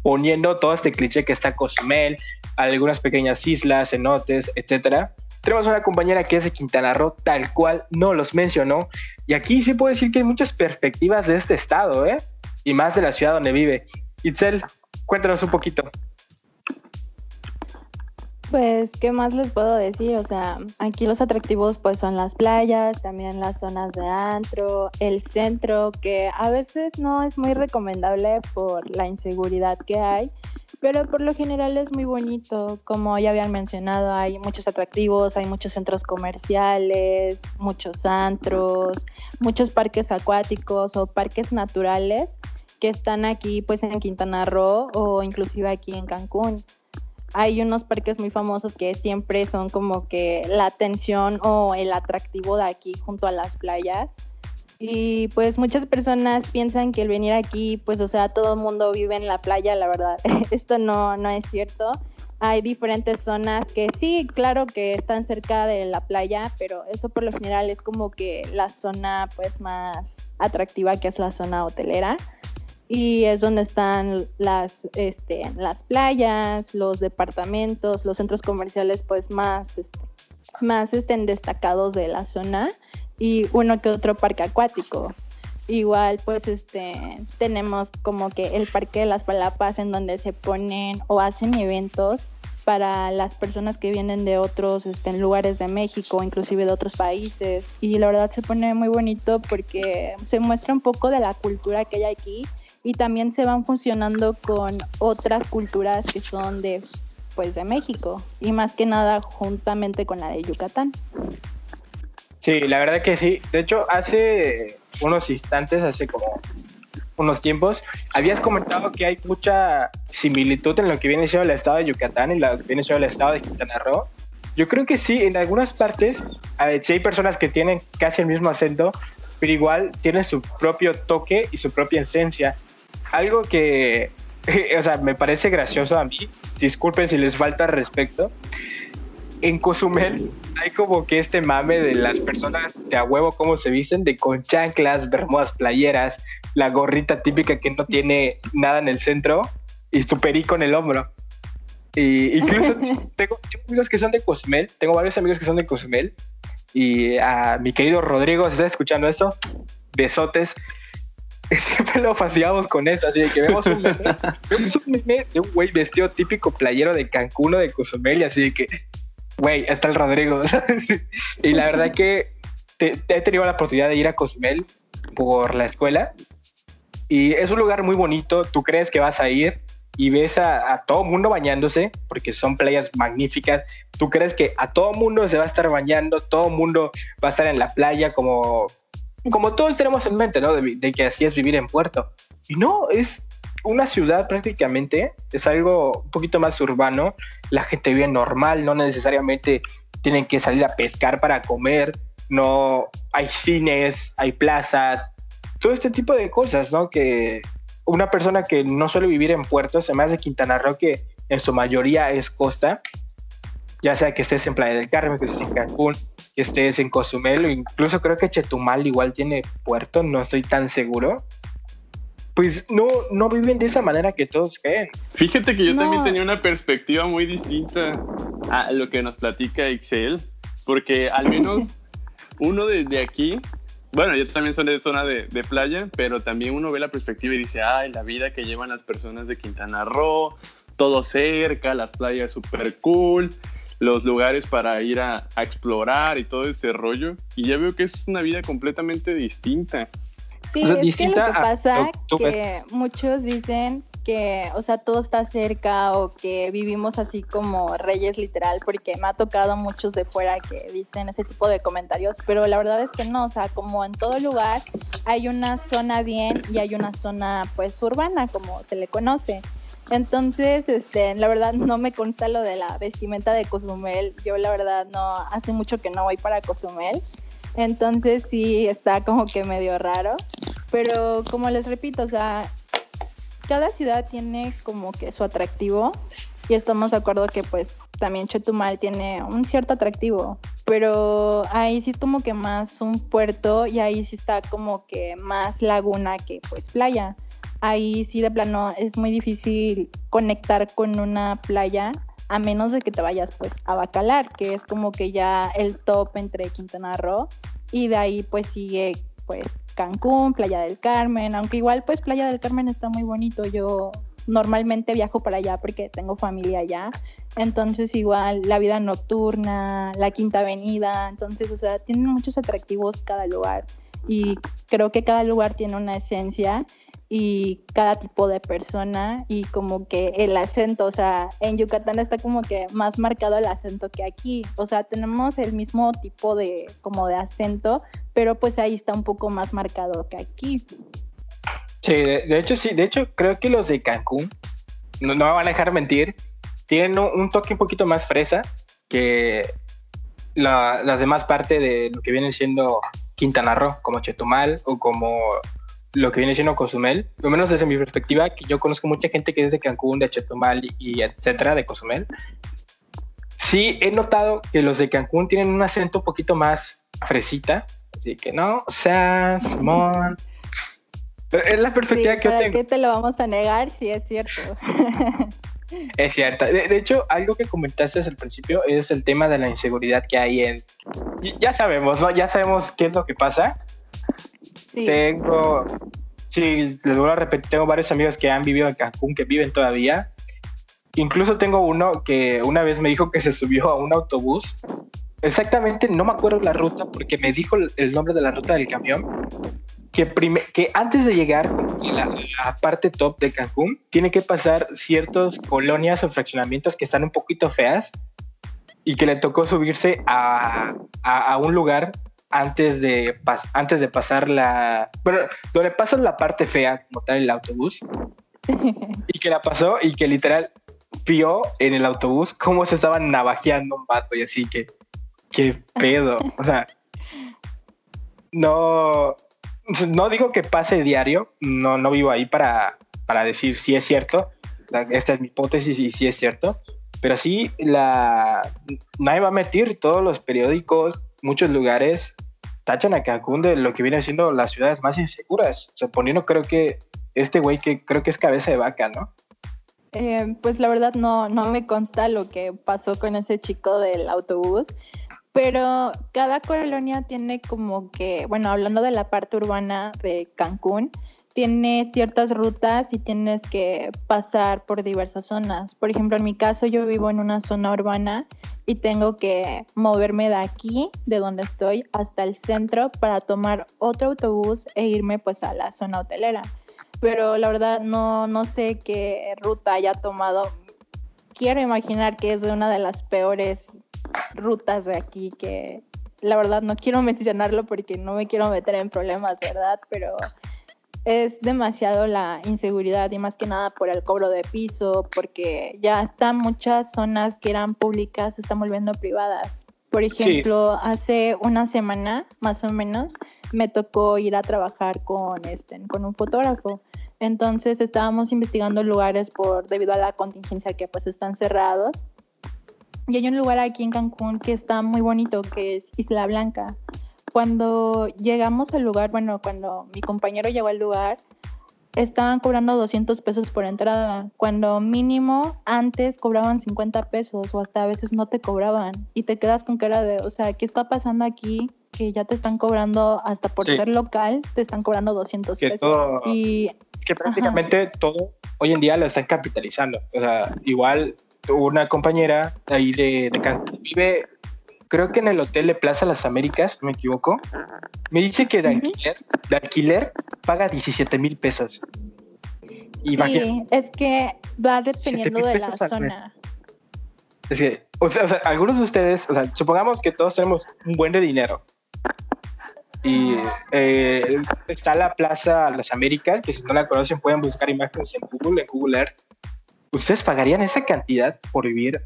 poniendo todo este cliché que está Cozumel, algunas pequeñas islas, cenotes, etcétera. Tenemos una compañera que es de Quintana Roo, tal cual no los mencionó. Y aquí sí puedo decir que hay muchas perspectivas de este estado, ¿eh? Y más de la ciudad donde vive. Itzel, cuéntanos un poquito. Pues, ¿qué más les puedo decir? O sea, aquí los atractivos pues son las playas, también las zonas de antro, el centro, que a veces no es muy recomendable por la inseguridad que hay, pero por lo general es muy bonito. Como ya habían mencionado, hay muchos atractivos, hay muchos centros comerciales, muchos antros, muchos parques acuáticos o parques naturales que están aquí pues en Quintana Roo o inclusive aquí en Cancún. Hay unos parques muy famosos que siempre son como que la atención o el atractivo de aquí junto a las playas y pues muchas personas piensan que el venir aquí, pues o sea, todo el mundo vive en la playa, la verdad. Esto no, no es cierto. Hay diferentes zonas que sí, claro que están cerca de la playa, pero eso por lo general es como que la zona pues más atractiva que es la zona hotelera y es donde están las, este, las playas, los departamentos, los centros comerciales pues más, este, más estén destacados de la zona y uno que otro parque acuático. Igual pues este tenemos como que el Parque de las Palapas en donde se ponen o hacen eventos para las personas que vienen de otros este, lugares de México, inclusive de otros países. Y la verdad se pone muy bonito porque se muestra un poco de la cultura que hay aquí y también se van funcionando con otras culturas que son de pues de México y más que nada juntamente con la de Yucatán. Sí, la verdad que sí. De hecho, hace unos instantes, hace como unos tiempos, habías comentado que hay mucha similitud en lo que viene siendo el estado de Yucatán y lo que viene siendo el estado de Quintana Roo. Yo creo que sí, en algunas partes, sí hay personas que tienen casi el mismo acento, pero igual tienen su propio toque y su propia esencia. Algo que, o sea, me parece gracioso a mí, disculpen si les falta respeto, en Cozumel hay como que este mame de las personas de a huevo, cómo se visten, de con chanclas, bermudas, playeras, la gorrita típica que no tiene nada en el centro y su perico en el hombro. Y incluso tengo, amigos que son de Cozumel, tengo varios amigos que son de Cozumel y a mi querido Rodrigo, si está escuchando esto, besotes. Siempre lo fascinamos con eso, así de que vemos un meme, vemos un meme de un güey vestido típico playero de Cancún o de Cozumel y así de que güey, está el Rodrigo. y la verdad que he tenido la oportunidad de ir a Cozumel por la escuela y es un lugar muy bonito. Tú crees que vas a ir y ves a, todo mundo bañándose porque son playas magníficas. Tú crees que a todo mundo se va a estar bañando, todo mundo va a estar en la playa como, como todos tenemos en mente, ¿no? De, que así es vivir en Puerto. Y no, es una ciudad prácticamente, es algo un poquito más urbano, la gente vive normal, no necesariamente tienen que salir a pescar para comer, no hay cines, hay plazas, todo este tipo de cosas, ¿no? Que una persona que no suele vivir en puertos, además de Quintana Roo, que en su mayoría es costa, ya sea que estés en Playa del Carmen, que estés en Cancún, que estés en Cozumel, o incluso creo que Chetumal igual tiene puerto, no estoy tan seguro. Pues no, no viven de esa manera que todos creen. Fíjate que yo también tenía una perspectiva muy distinta a lo que nos platica Excel, porque al menos uno de, aquí, bueno, yo también soy de zona de, de, playa, pero también uno ve la perspectiva y dice, ay, la vida que llevan las personas de Quintana Roo, todo cerca, las playas súper cool, los lugares para ir a, a explorar y todo este rollo, y ya veo que es una vida completamente distinta. Sí, es que lo que pasa que muchos dicen que, o sea, todo está cerca o que vivimos así como reyes literal, porque me ha tocado muchos de fuera que dicen ese tipo de comentarios, pero la verdad es que no, o sea, como en todo lugar hay una zona bien y hay una zona pues urbana, como se le conoce. Entonces, este, la verdad no me consta lo de la vestimenta de Cozumel, yo la verdad no, hace mucho que no voy para Cozumel, entonces sí está como que medio raro. Pero como les repito, o sea, cada ciudad tiene como que su atractivo y estamos de acuerdo que pues también Chetumal tiene un cierto atractivo, pero ahí sí como que más un puerto y ahí sí está como que más laguna que pues playa. Ahí sí de plano es muy difícil conectar con una playa a menos de que te vayas pues a Bacalar, que es como que ya el top entre Quintana Roo y de ahí pues sigue pues Cancún, Playa del Carmen, aunque igual pues Playa del Carmen está muy bonito, yo normalmente viajo para allá porque tengo familia allá, entonces igual la vida nocturna, la Quinta Avenida, entonces o sea, tienen muchos atractivos cada lugar. Y creo que cada lugar tiene una esencia y cada tipo de persona y como que el acento, o sea, en Yucatán está como que más marcado el acento que aquí, o sea, tenemos el mismo tipo de como de acento, pero pues ahí está un poco más marcado que aquí. Sí, de, hecho sí, de hecho creo que los de Cancún, no, me van a dejar mentir, tienen un, toque un poquito más fresa que las demás partes de lo que viene siendo Quintana Roo, como Chetumal o como lo que viene siendo Cozumel, lo menos desde mi perspectiva, que yo conozco mucha gente que es de Cancún, de Chetumal y, etcétera, de Cozumel. Sí, he notado que los de Cancún tienen un acento un poquito más fresita, así que no, o sea, Simón. Es la perspectiva que yo tengo. ¿Qué te lo vamos a negar si es cierto? Es cierto. De, hecho, algo que comentaste el principio es el tema de la inseguridad que hay en... Ya sabemos, ¿no? Ya sabemos qué es lo que pasa. Tengo, sí, les voy a repetir, tengo varios amigos que han vivido en Cancún, que viven todavía. Incluso tengo uno que una vez me dijo que se subió a un autobús. Exactamente, no me acuerdo la ruta porque me dijo el nombre de la ruta del camión. Que, que antes de llegar a la, la, parte top de Cancún, tiene que pasar ciertas colonias o fraccionamientos que están un poquito feas y que le tocó subirse a, a, a un lugar antes de, antes de pasar la... Bueno, donde pasas la parte fea, como tal, el autobús. y que la pasó y que literal vio en el autobús cómo se estaban navajeando un vato y así que... ¿Qué pedo? O sea... No... No digo que pase diario, no, no vivo ahí para, para decir si es cierto. Esta es mi hipótesis y si es cierto. Pero sí, la, nadie va a meter todos los periódicos, muchos lugares tachan a Cancún de lo que viene siendo las ciudades más inseguras. O sea, poniendo creo que este güey que creo que es cabeza de vaca, ¿no? Eh, pues la verdad no, no me consta lo que pasó con ese chico del autobús, pero cada colonia tiene como que, bueno, hablando de la parte urbana de Cancún, tiene ciertas rutas y tienes que pasar por diversas zonas. Por ejemplo, en mi caso yo vivo en una zona urbana y tengo que moverme de aquí, de donde estoy, hasta el centro para tomar otro autobús e irme pues a la zona hotelera. Pero la verdad no, no sé qué ruta haya tomado. Quiero imaginar que es de una de las peores rutas de aquí que la verdad no quiero mencionarlo porque no me quiero meter en problemas, ¿verdad? Pero es demasiado la inseguridad y más que nada por el cobro de piso, porque ya están muchas zonas que eran públicas, se están volviendo privadas. Por ejemplo, hace una semana más o menos me tocó ir a trabajar con este con un fotógrafo. Entonces estábamos investigando lugares por debido a la contingencia que pues están cerrados. Y hay un lugar aquí en Cancún que está muy bonito que es Isla Blanca. Cuando llegamos al lugar, bueno, cuando mi compañero llegó al lugar, estaban cobrando 200 pesos por entrada, cuando mínimo antes cobraban 50 pesos o hasta a veces no te cobraban y te quedas con cara de, o sea, ¿qué está pasando aquí? Que ya te están cobrando hasta por ser local, te están cobrando 200 pesos. y que prácticamente todo hoy en día lo están capitalizando. O sea, igual una compañera ahí de, de Cancún vive creo que en el hotel de Plaza Las Américas, no me equivoco, me dice que de alquiler, de alquiler paga 17 mil pesos. sí, es que va dependiendo de la zona. Es que, o sea, algunos de ustedes, o sea, supongamos que todos tenemos un buen de dinero. Y eh, está la Plaza Las Américas, que si no la conocen pueden buscar imágenes en Google, en Google Earth. ¿Ustedes pagarían esa cantidad por vivir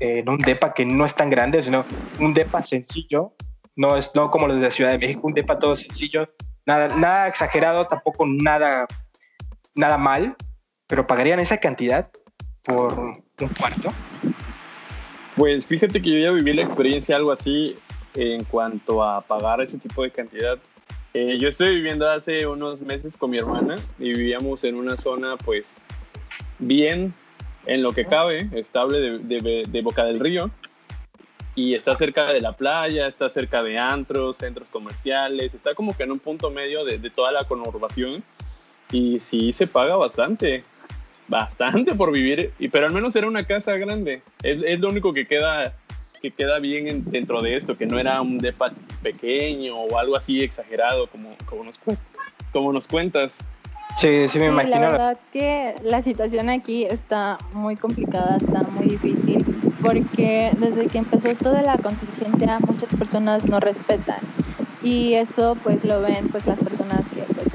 en un DEPA que no es tan grande, sino un DEPA sencillo, no es no como los de la Ciudad de México, un DEPA todo sencillo, nada, nada exagerado, tampoco nada, nada mal, pero pagarían esa cantidad por un cuarto. Pues fíjate que yo ya viví la experiencia algo así en cuanto a pagar ese tipo de cantidad. Eh, yo estoy viviendo hace unos meses con mi hermana y vivíamos en una zona pues bien en lo que cabe, estable de, Boca del Río. Y está cerca de la playa, está cerca de antros, centros comerciales, está como que en un punto medio de, toda la conurbación. Y sí se paga bastante, bastante por vivir, y, pero al menos era una casa grande. Es, lo único que queda, que queda bien dentro de esto, que no era un depa pequeño o algo así exagerado como, como, nos, como nos cuentas. Sí, sí me Sí, imagino. La verdad que la situación aquí está muy complicada, está muy difícil, porque desde que empezó toda la contingencia muchas personas no respetan. Y eso pues lo ven pues las personas que pues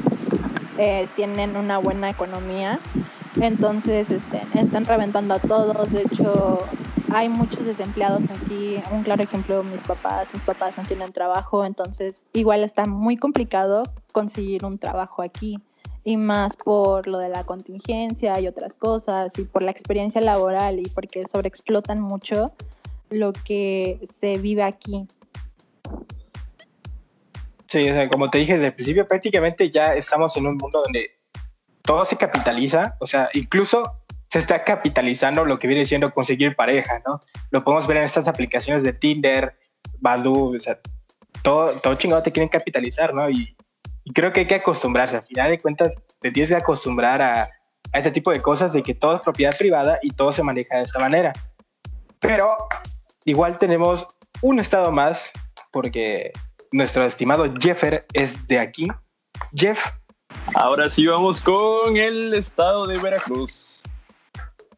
eh, tienen una buena economía, entonces este, están reventando a todos, de hecho hay muchos desempleados aquí, un claro ejemplo mis papás, mis papás no tienen trabajo, entonces igual está muy complicado conseguir un trabajo aquí y más por lo de la contingencia y otras cosas y por la experiencia laboral y porque sobreexplotan mucho lo que se vive aquí. Sí, o sea, como te dije desde el principio, prácticamente ya estamos en un mundo donde todo se capitaliza, o sea, incluso se está capitalizando lo que viene siendo conseguir pareja, ¿no? Lo podemos ver en estas aplicaciones de Tinder, Badoo, o sea, todo, todo chingado te quieren capitalizar, ¿no? Y, y creo que hay que acostumbrarse, al final de cuentas, te tienes que acostumbrar a, a este tipo de cosas, de que todo es propiedad privada y todo se maneja de esta manera. Pero igual tenemos un estado más, porque nuestro estimado Jeffer es de aquí. Jeff, Ahora sí vamos con el estado de Veracruz.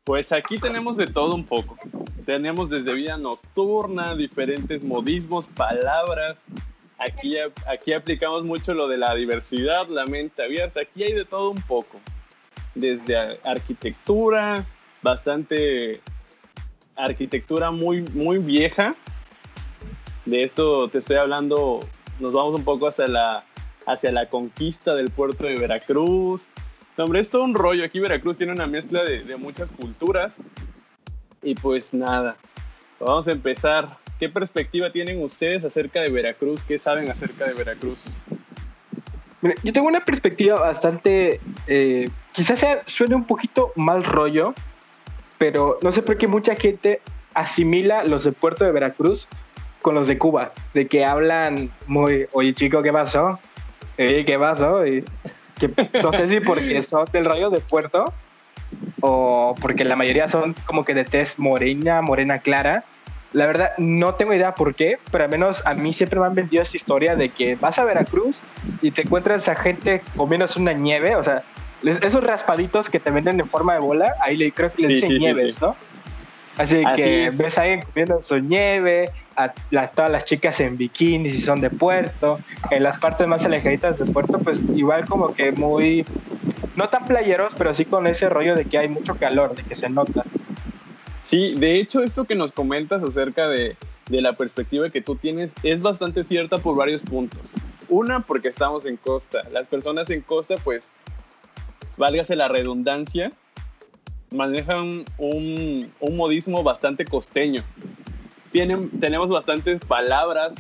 Pues aquí tenemos de todo un poco. Tenemos desde vida nocturna, diferentes modismos, palabras. Aquí, aquí aplicamos mucho lo de la diversidad, la mente abierta. Aquí hay de todo un poco. Desde arquitectura, bastante arquitectura muy, muy vieja. De esto te estoy hablando, nos vamos un poco hacia la, hacia la conquista del puerto de Veracruz. No, hombre, es todo un rollo. Aquí Veracruz tiene una mezcla de, de muchas culturas. Y pues nada, vamos a empezar. ¿Qué perspectiva tienen ustedes acerca de Veracruz? ¿Qué saben acerca de Veracruz? Mira, yo tengo una perspectiva bastante, eh, quizás sea, suene un poquito mal rollo, pero no sé por qué mucha gente asimila los de Puerto de Veracruz con los de Cuba, de que hablan muy, oye chico, ¿qué pasó? Oye, ¿qué pasó? Y que, no sé si porque son del rayo de Puerto o porque la mayoría son como que de tez morena, morena clara. La verdad, no tengo idea por qué, pero al menos a mí siempre me han vendido esta historia de que vas a Veracruz y te encuentras a gente comiéndose una nieve, o sea, esos raspaditos que te venden en forma de bola, ahí le, creo que le Sí, dicen sí, nieves, sí. ¿no? Así, Así que es. ves a alguien comiendo su nieve, a todas las chicas en bikinis y son de puerto, en las partes más alejaditas de puerto, pues igual como que muy, no tan playeros, pero sí con ese rollo de que hay mucho calor, de que se nota. Sí, de hecho, esto que nos comentas acerca de, de la perspectiva que tú tienes es bastante cierta por varios puntos. Una, porque estamos en costa. Las personas en costa, pues, válgase la redundancia, manejan un, un modismo bastante costeño. Tienen, tenemos bastantes palabras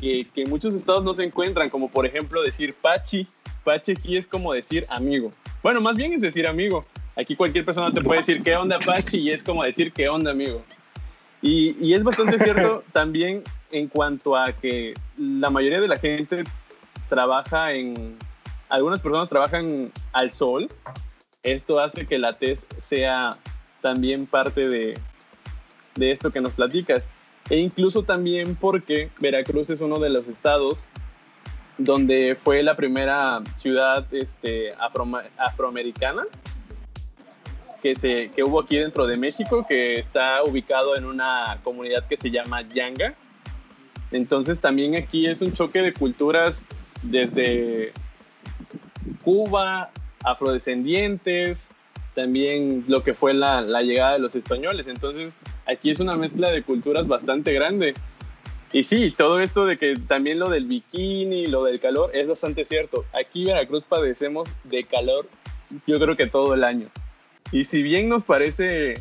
que, que en muchos estados no se encuentran, como por ejemplo decir pachi. Pachi aquí es como decir amigo. Bueno, más bien es decir amigo. Aquí cualquier persona te puede decir qué onda Pachi y es como decir qué onda amigo. Y, y es bastante cierto también en cuanto a que la mayoría de la gente trabaja en, algunas personas trabajan al sol. Esto hace que la tez sea también parte de, de esto que nos platicas. E incluso también porque Veracruz es uno de los estados donde fue la primera ciudad este, afro- afroamericana que, se, que hubo aquí dentro de México, que está ubicado en una comunidad que se llama Yanga. Entonces también aquí es un choque de culturas desde Cuba, afrodescendientes, también lo que fue la, la llegada de los españoles. Entonces aquí es una mezcla de culturas bastante grande. Y sí, todo esto de que también lo del bikini, lo del calor, es bastante cierto. Aquí en Veracruz padecemos de calor, yo creo que todo el año. Y si bien nos parece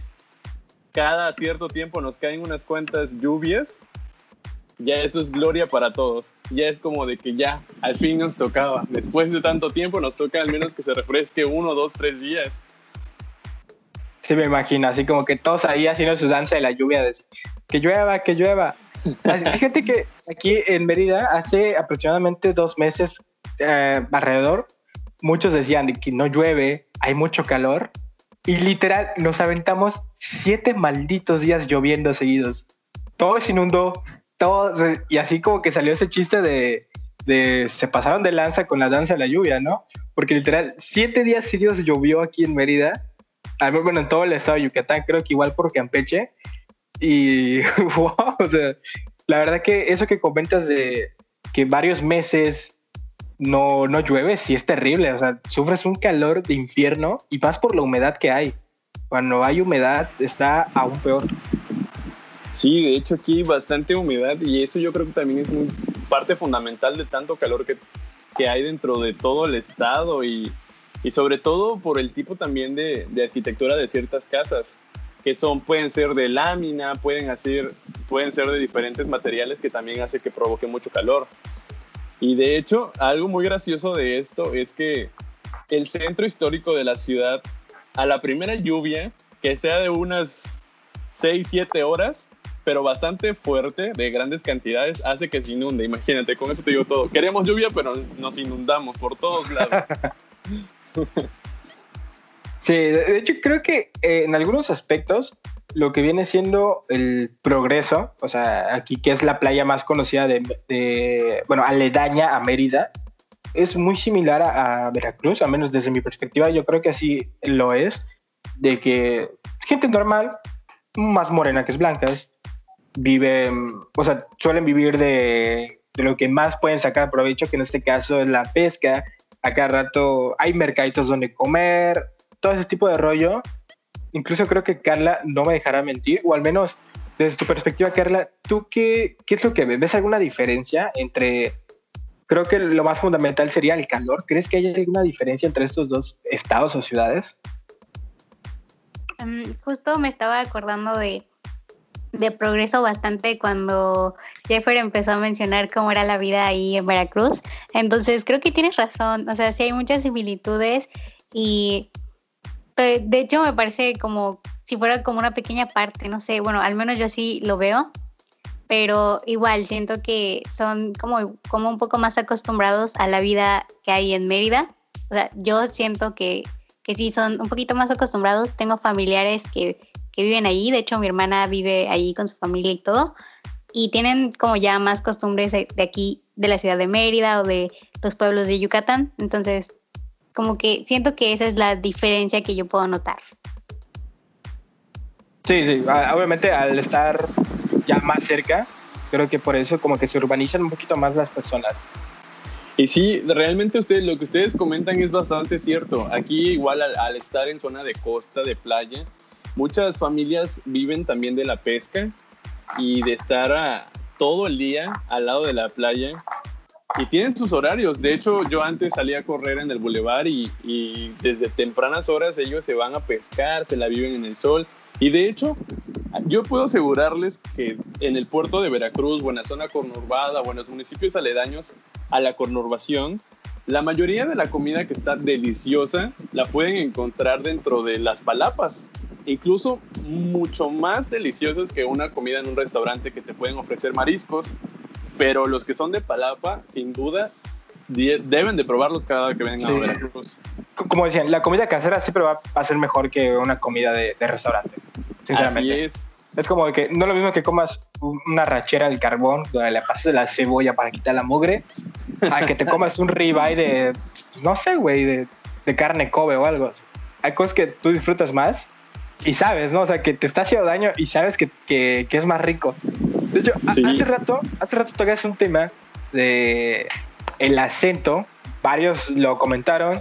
cada cierto tiempo nos caen unas cuantas lluvias, ya eso es gloria para todos. Ya es como de que ya, al fin nos tocaba. Después de tanto tiempo nos toca al menos que se refresque uno, dos, tres días. Sí, me imagino, así como que todos ahí haciendo su danza de la lluvia, de que llueva, que llueva. Así- Fíjate que aquí en Mérida, hace aproximadamente dos meses eh, alrededor, muchos decían de que no llueve, hay mucho calor, y literal nos aventamos siete malditos días lloviendo seguidos. Todo se inundó, todo, y así como que salió ese chiste de, de, se pasaron de lanza con la danza de la lluvia, ¿no? Porque literal, siete días seguidos llovió aquí en Mérida, al menos bueno, en todo el estado de Yucatán, creo que igual por Campeche. Y wow, o sea, la verdad que eso que comentas de que varios meses no, no llueve, sí es terrible. O sea, sufres un calor de infierno y vas por la humedad que hay. Cuando hay humedad está aún peor. Sí, de hecho aquí bastante humedad y eso yo creo que también es muy parte fundamental de tanto calor que, que hay dentro de todo el estado y, y sobre todo por el tipo también de, de, arquitectura de ciertas casas que son pueden ser de lámina, pueden hacer pueden ser de diferentes materiales que también hace que provoque mucho calor. Y de hecho, algo muy gracioso de esto es que el centro histórico de la ciudad a la primera lluvia, que sea de unas 6, 7 horas, pero bastante fuerte, de grandes cantidades, hace que se inunde. Imagínate, con eso te digo todo. Queremos lluvia, pero nos inundamos por todos lados. sí, de hecho creo que eh, en algunos aspectos lo que viene siendo el progreso, o sea, aquí que es la playa más conocida de, bueno, aledaña a Mérida, es muy similar a, a, Veracruz, al menos desde mi perspectiva, yo creo que así lo es, de que gente normal, más morena que es blanca, viven, o sea, suelen vivir de, de, lo que más pueden sacar provecho, que en este caso es la pesca. A cada rato hay mercaditos donde comer, todo ese tipo de rollo. Incluso creo que Carla no me dejará mentir, o al menos desde tu perspectiva, Carla, ¿tú qué, qué es lo que ves? ¿Ves alguna diferencia entre, creo que lo más fundamental sería el calor? ¿Crees que hay alguna diferencia entre estos dos estados o ciudades? Um, justo me estaba acordando de, de progreso bastante cuando Jeffer empezó a mencionar cómo era la vida ahí en Veracruz. Entonces creo que tienes razón, o sea, sí hay muchas similitudes y de hecho me parece como si fuera como una pequeña parte, no sé, bueno, al menos yo así lo veo, pero igual siento que son como, como un poco más acostumbrados a la vida que hay en Mérida. O sea, yo siento que, que sí son un poquito más acostumbrados. Tengo familiares que que viven allí. De hecho, mi hermana vive allí con su familia y todo. Y tienen como ya más costumbres de aquí, de la ciudad de Mérida o de los pueblos de Yucatán. Entonces, como que siento que esa es la diferencia que yo puedo notar. Sí, sí, obviamente al estar ya más cerca, creo que por eso como que se urbanizan un poquito más las personas. Y sí, realmente ustedes, lo que ustedes comentan es bastante cierto. Aquí igual al, al estar en zona de costa, de playa, Muchas familias viven también de la pesca y de estar a, todo el día al lado de la playa y tienen sus horarios. De hecho, yo antes salía a correr en el bulevar y, desde tempranas horas ellos se van a pescar, se la viven en el sol. Y de hecho, yo puedo asegurarles que en el puerto de Veracruz o en la zona conurbada o municipios aledaños a la conurbación, la mayoría de la comida que está deliciosa la pueden encontrar dentro de las palapas incluso mucho más deliciosas que una comida en un restaurante que te pueden ofrecer mariscos, pero los que son de Palapa, sin duda, deben de probarlos cada que vengan a Veracruz. Como decían, la comida casera siempre va a ser mejor que una comida de, restaurante, sinceramente. Así es. Es como que no es lo mismo que comas una rachera del carbón, donde le pasas la cebolla para quitar la mugre, a que te comas un ribeye de, no sé, güey, de, de carne Kobe o algo. Hay cosas que tú disfrutas más y sabes, ¿no? O sea, que te está haciendo daño y sabes que, que, que es más rico. De hecho, hace rato, hace rato tocaste un tema de el acento, varios lo comentaron,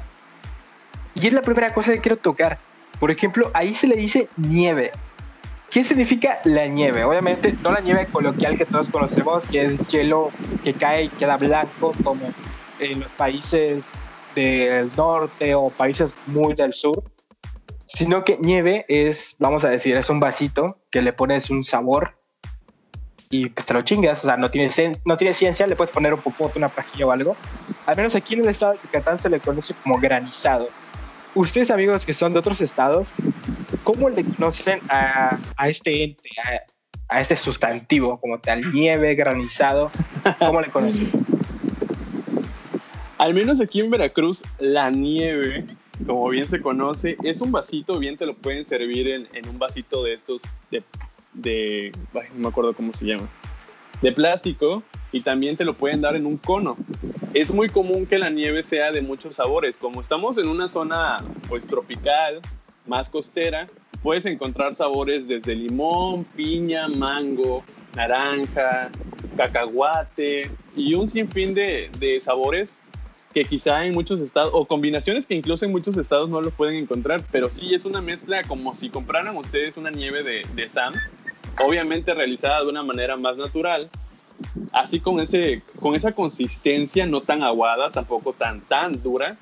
y es la primera cosa que quiero tocar. Por ejemplo, ahí se le dice nieve. ¿Qué significa la nieve? Obviamente, no la nieve coloquial que todos conocemos, que es hielo que cae y queda blanco, como en los países del norte o países muy del sur sino que nieve es, vamos a decir, es un vasito que le pones un sabor y pues te lo chingas, o sea, no tiene, no tiene ciencia, le puedes poner un popote, una pajilla o algo. Al menos aquí en el estado de Yucatán se le conoce como granizado. Ustedes, amigos que son de otros estados, ¿cómo le conocen a, a este a, a, este sustantivo como tal, nieve, granizado? ¿Cómo le conocen? Al menos aquí en Veracruz, la nieve como bien se conoce, es un vasito, bien te lo pueden servir en, en un vasito de estos, de, de no me acuerdo cómo se llama, de plástico, y también te lo pueden dar en un cono. es muy común que la nieve sea de muchos sabores. Como estamos en una zona pues tropical, más costera, puedes encontrar sabores desde limón, piña, mango, naranja, cacahuate y un sinfín de, de sabores que quizá en muchos estados, o combinaciones que incluso en muchos estados no lo pueden encontrar, pero sí es una mezcla como si compraran ustedes una nieve de, de Sam's, obviamente realizada de una manera más natural, así con, ese, con esa consistencia no tan aguada, tampoco tan, tan dura,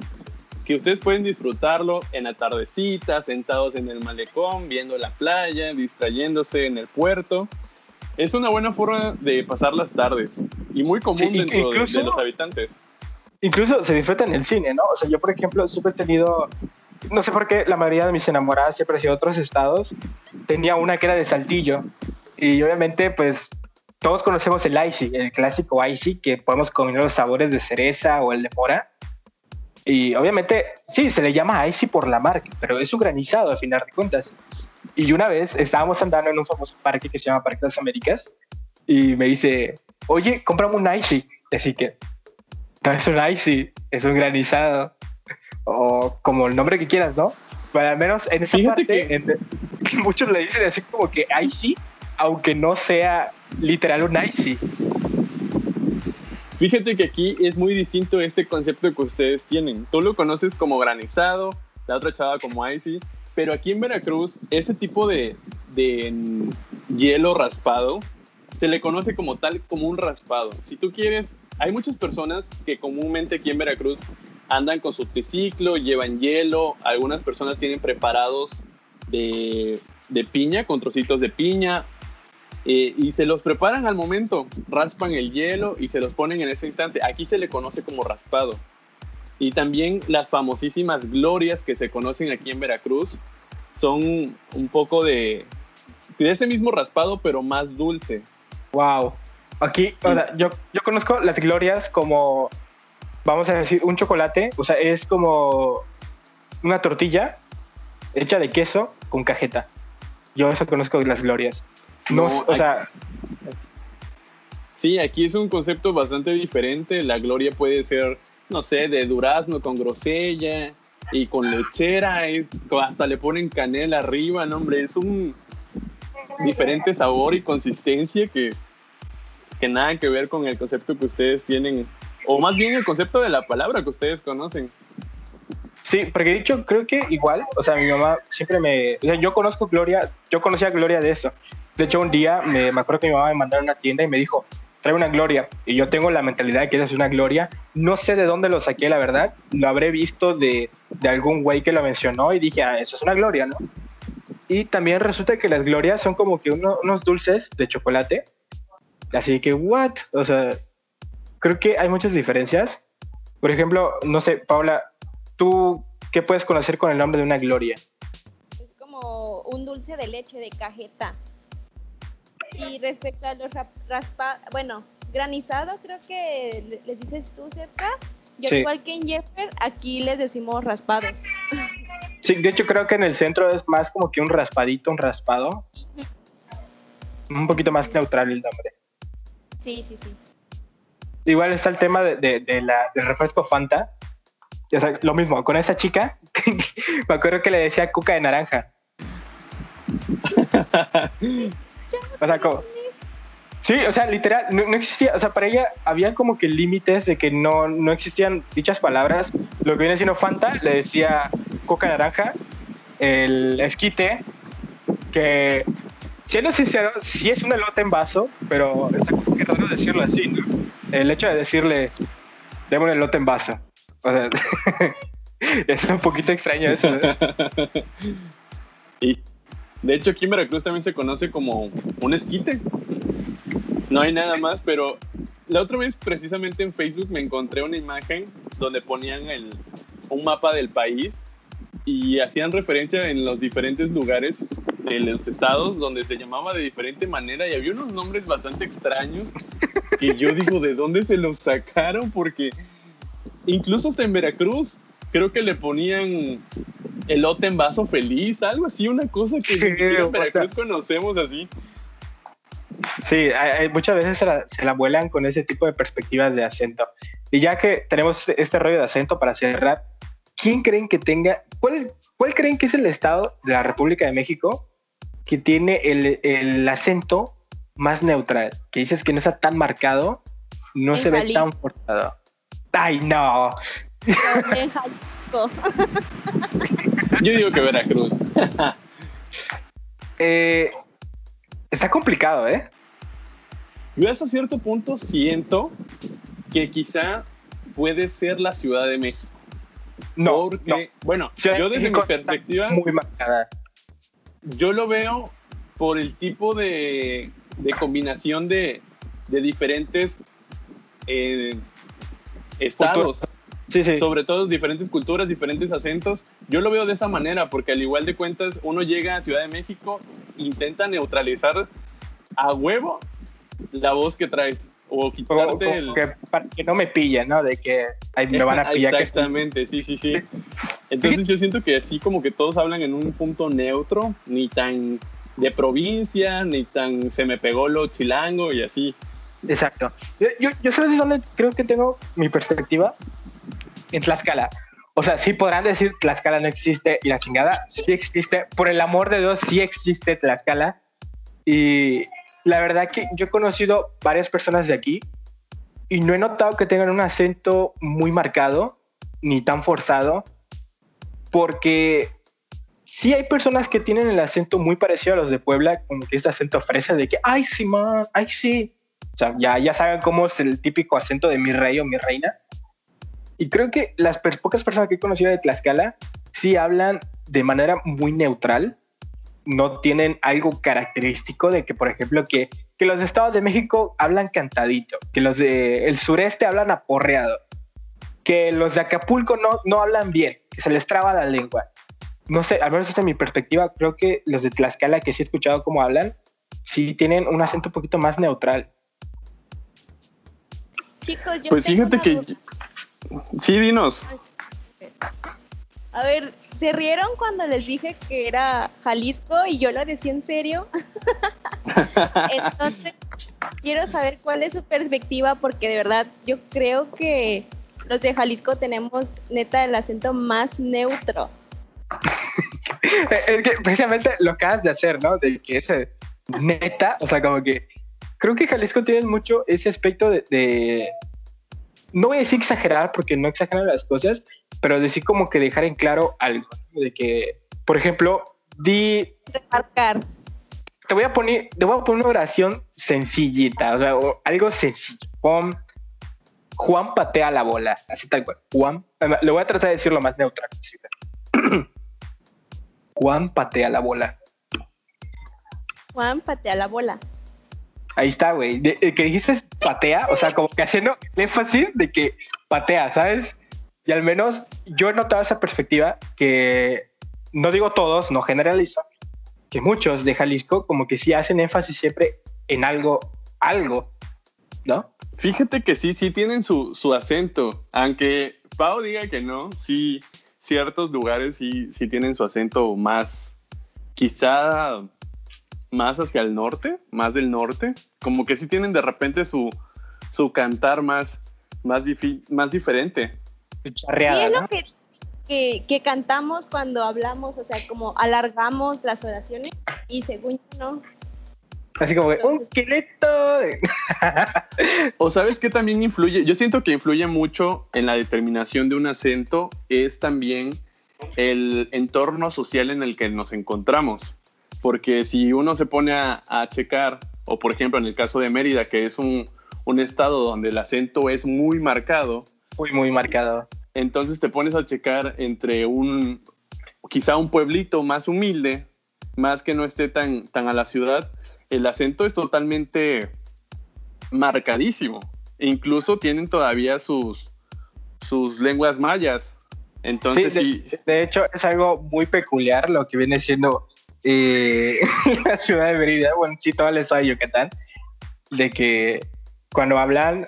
que ustedes pueden disfrutarlo en la tardecita, sentados en el malecón, viendo la playa, distrayéndose en el puerto. Es una buena forma de pasar las tardes y muy común Sí, dentro de- incluso- de los habitantes. Incluso se disfruta en el cine, ¿no? O sea, yo, por ejemplo, siempre he tenido, no sé por qué, la mayoría de mis enamoradas siempre han sido de otros estados. Tenía una que era de Saltillo. Y obviamente, pues, todos conocemos el Icy, el clásico Icy, que podemos combinar los sabores de cereza o el de mora. Y obviamente, sí, se le llama Icy por la marca, pero es un granizado al final de cuentas. Y una vez estábamos andando en un famoso parque que se llama Parque de las Américas y me dice, oye, cómprame un Icy. Así que, no es un icy, es un granizado. O como el nombre que quieras, ¿no? Pero al menos en esa Fíjate parte, que- en- muchos le dicen así como que icy, aunque no sea literal un icy. Fíjate que aquí es muy distinto este concepto que ustedes tienen. Tú lo conoces como granizado, la otra chava como icy, pero aquí en Veracruz ese tipo de, de mm, hielo raspado se le conoce como tal como un raspado. Si tú quieres, hay muchas personas que comúnmente aquí en Veracruz andan con su triciclo, llevan hielo, algunas personas tienen preparados de, de piña, con trocitos de piña, eh, y se los preparan al momento, raspan el hielo y se los ponen en ese instante. Aquí se le conoce como raspado. Y también las famosísimas glorias que se conocen aquí en Veracruz son un poco de, de ese mismo raspado, pero más dulce. Wow. Aquí, sea, yo, yo conozco las glorias como, vamos a decir, un chocolate. O sea, es como una tortilla hecha de queso con cajeta. Yo eso conozco de las glorias. No, No, o sea, Sí, aquí es un concepto bastante diferente. La gloria puede ser, no sé, de durazno con grosella y con lechera. es- hasta le ponen canela arriba, no, hombre. Es un diferente sabor y consistencia que, que nada que ver con el concepto que ustedes tienen. O más bien el concepto de la palabra que ustedes conocen. Sí, porque dicho, creo que igual, o sea, mi mamá siempre me, o sea, yo conozco Gloria, yo conocía a Gloria de eso. De hecho, un día me, me acuerdo que mi mamá me mandó a una tienda y me dijo, trae una Gloria. Y yo tengo la mentalidad de que esa es una Gloria. No sé de dónde lo saqué, la verdad. Lo habré visto de, de algún güey que lo mencionó y dije, ah, eso es una Gloria, ¿no? Y también resulta que las Glorias son como que uno- unos dulces de chocolate. Así que, ¿what? O sea, creo que hay muchas diferencias. Por ejemplo, no sé, Paula, ¿tú qué puedes conocer con el nombre de una gloria? Es como un dulce de leche de cajeta. Y respecto a los raspa, bueno, granizado, creo que le- les dices tú, Zeta. Yo Sí. igual que en Jeffer, aquí les decimos raspados. Sí, de hecho creo que en el centro es más como que un raspadito, un raspado. Un poquito más neutral el nombre. Sí, sí, sí. Igual está el tema de, de- la, del refresco Fanta. Lo mismo, con esa chica, me acuerdo que le decía cuca de naranja. O sea, como- Sí, o sea, literal, no, existía, o sea, para ella había como que límites de que no, no existían dichas palabras. Lo que viene siendo Fanta, le decía coca naranja, el esquite, que siendo sincero, sí es un elote en vaso, pero está como que raro decirlo así. El hecho de decirle, deme un elote en vaso. O sea, es un poquito extraño eso, ¿eh? Y de hecho aquí en Veracruz también se conoce como un esquite. No hay nada más, pero la otra vez precisamente en Facebook me encontré una imagen donde ponían el, un mapa del país y hacían referencia en los diferentes lugares de los estados donde se llamaba de diferente manera y había unos nombres bastante extraños que yo digo, ¿de dónde se los sacaron? Porque incluso hasta en Veracruz creo que le ponían elote en vaso feliz, algo así, una cosa que en Veracruz conocemos así. Sí, hay- muchas veces se la, se la vuelan con ese tipo de perspectivas de acento. Y ya que tenemos este rollo de acento para cerrar, ¿quién creen que tenga, cuál, es- cuál creen que es el estado de la República de México que tiene el, el acento más neutral? Que dices que no está tan marcado, no En se ve tan forzado. Ay, no. En Jalisco. Yo digo que Veracruz. Eh, está complicado, ¿eh? Yo hasta cierto punto siento que quizá puede ser la Ciudad de México. No, porque, no. bueno, Ciudad yo desde mi perspectiva, Muy marcada. yo lo veo por el tipo de, de combinación de, de diferentes eh, estados, Sí, sí. sobre todo diferentes culturas, diferentes acentos. Yo lo veo de esa manera, porque al igual de cuentas, uno llega a Ciudad de México, intenta neutralizar a huevo la voz que traes, o quitarte como el... que, para que no me pillen, ¿no? De que ay, me van a pillar. que- Exactamente, sí, sí, sí. Entonces yo siento que así como que todos hablan en un punto neutro, ni tan de provincia, ni tan se me pegó lo chilango y así. Exacto. Yo, yo, yo sabes dónde creo que tengo mi perspectiva. En Tlaxcala. O sea, sí podrán decir Tlaxcala no existe y la chingada sí existe. Por el amor de Dios, sí existe Tlaxcala. Y la verdad que yo he conocido varias personas de aquí y no he notado que tengan un acento muy marcado ni tan forzado. Porque sí hay personas que tienen el acento muy parecido a los de Puebla, como que este acento fresa de que, ay, sí, man, ay, sí. Ya, ya saben cómo es el típico acento de mi rey o mi reina. Y creo que las pocas personas que he conocido de Tlaxcala sí hablan de manera muy neutral. No tienen algo característico de que, por ejemplo, que, que los de Estado de México hablan cantadito, que los de el sureste hablan aporreado, que los de Acapulco no, no hablan bien, que se les traba la lengua. No sé, al menos desde mi perspectiva, creo que los de Tlaxcala, que sí he escuchado cómo hablan, sí tienen un acento un poquito más neutral. Chicos, yo Pues tengo fíjate una que... duda. Sí, dinos. A ver, ¿se rieron cuando les dije que era Jalisco y yo lo decía en serio? Entonces, quiero saber cuál es su perspectiva porque de verdad yo creo que los de Jalisco tenemos neta el acento más neutro. Eh, Es que precisamente lo acabas de hacer, ¿no? De que ese neta, o sea, como que creo que Jalisco tiene mucho ese aspecto de, de- no voy a decir exagerar porque no exageran las cosas, pero decir como que dejar en claro algo, de que, por ejemplo, di, Remarcar. te voy a poner, te voy a poner una oración sencillita, o sea, algo sencillo. Pon, Juan patea la bola, así tal cual. Juan, le voy a tratar de decir lo más neutral posible. Juan patea la bola. Juan, patea la bola. Ahí está, güey. Que dijiste patea, o sea, como que haciendo el énfasis de que patea, ¿sabes? Y al menos yo he notado esa perspectiva que no digo todos, no generalizo, que muchos de Jalisco como que sí hacen énfasis siempre en algo, algo, ¿no? Fíjate que sí, sí tienen su, su acento. Aunque Pau diga que no, sí, ciertos lugares sí, sí tienen su acento más, quizá más hacia el norte, más del norte. Como que sí tienen de repente su, su cantar más, más, difi- más diferente. Sí, Charreada, es ¿no? lo que, que, que cantamos cuando hablamos, o sea, como alargamos las oraciones y según yo no. Así como que, un Entonces- esqueleto. de-". O sabes que también influye, yo siento que influye mucho en la determinación de un acento, es también el entorno social en el que nos encontramos. Porque si uno se pone a, a checar, o por ejemplo en el caso de Mérida, que es un, un estado donde el acento es muy marcado, Muy, muy marcado. entonces te pones a checar entre un, quizá un pueblito más humilde, más que no esté tan, tan a la ciudad, el acento es totalmente marcadísimo. E incluso tienen todavía sus, sus lenguas mayas. Entonces, Sí, sí, de hecho, es algo muy peculiar lo que viene siendo la ciudad de Mérida, bueno, sí, todo el estado de Yucatán, de que cuando hablan,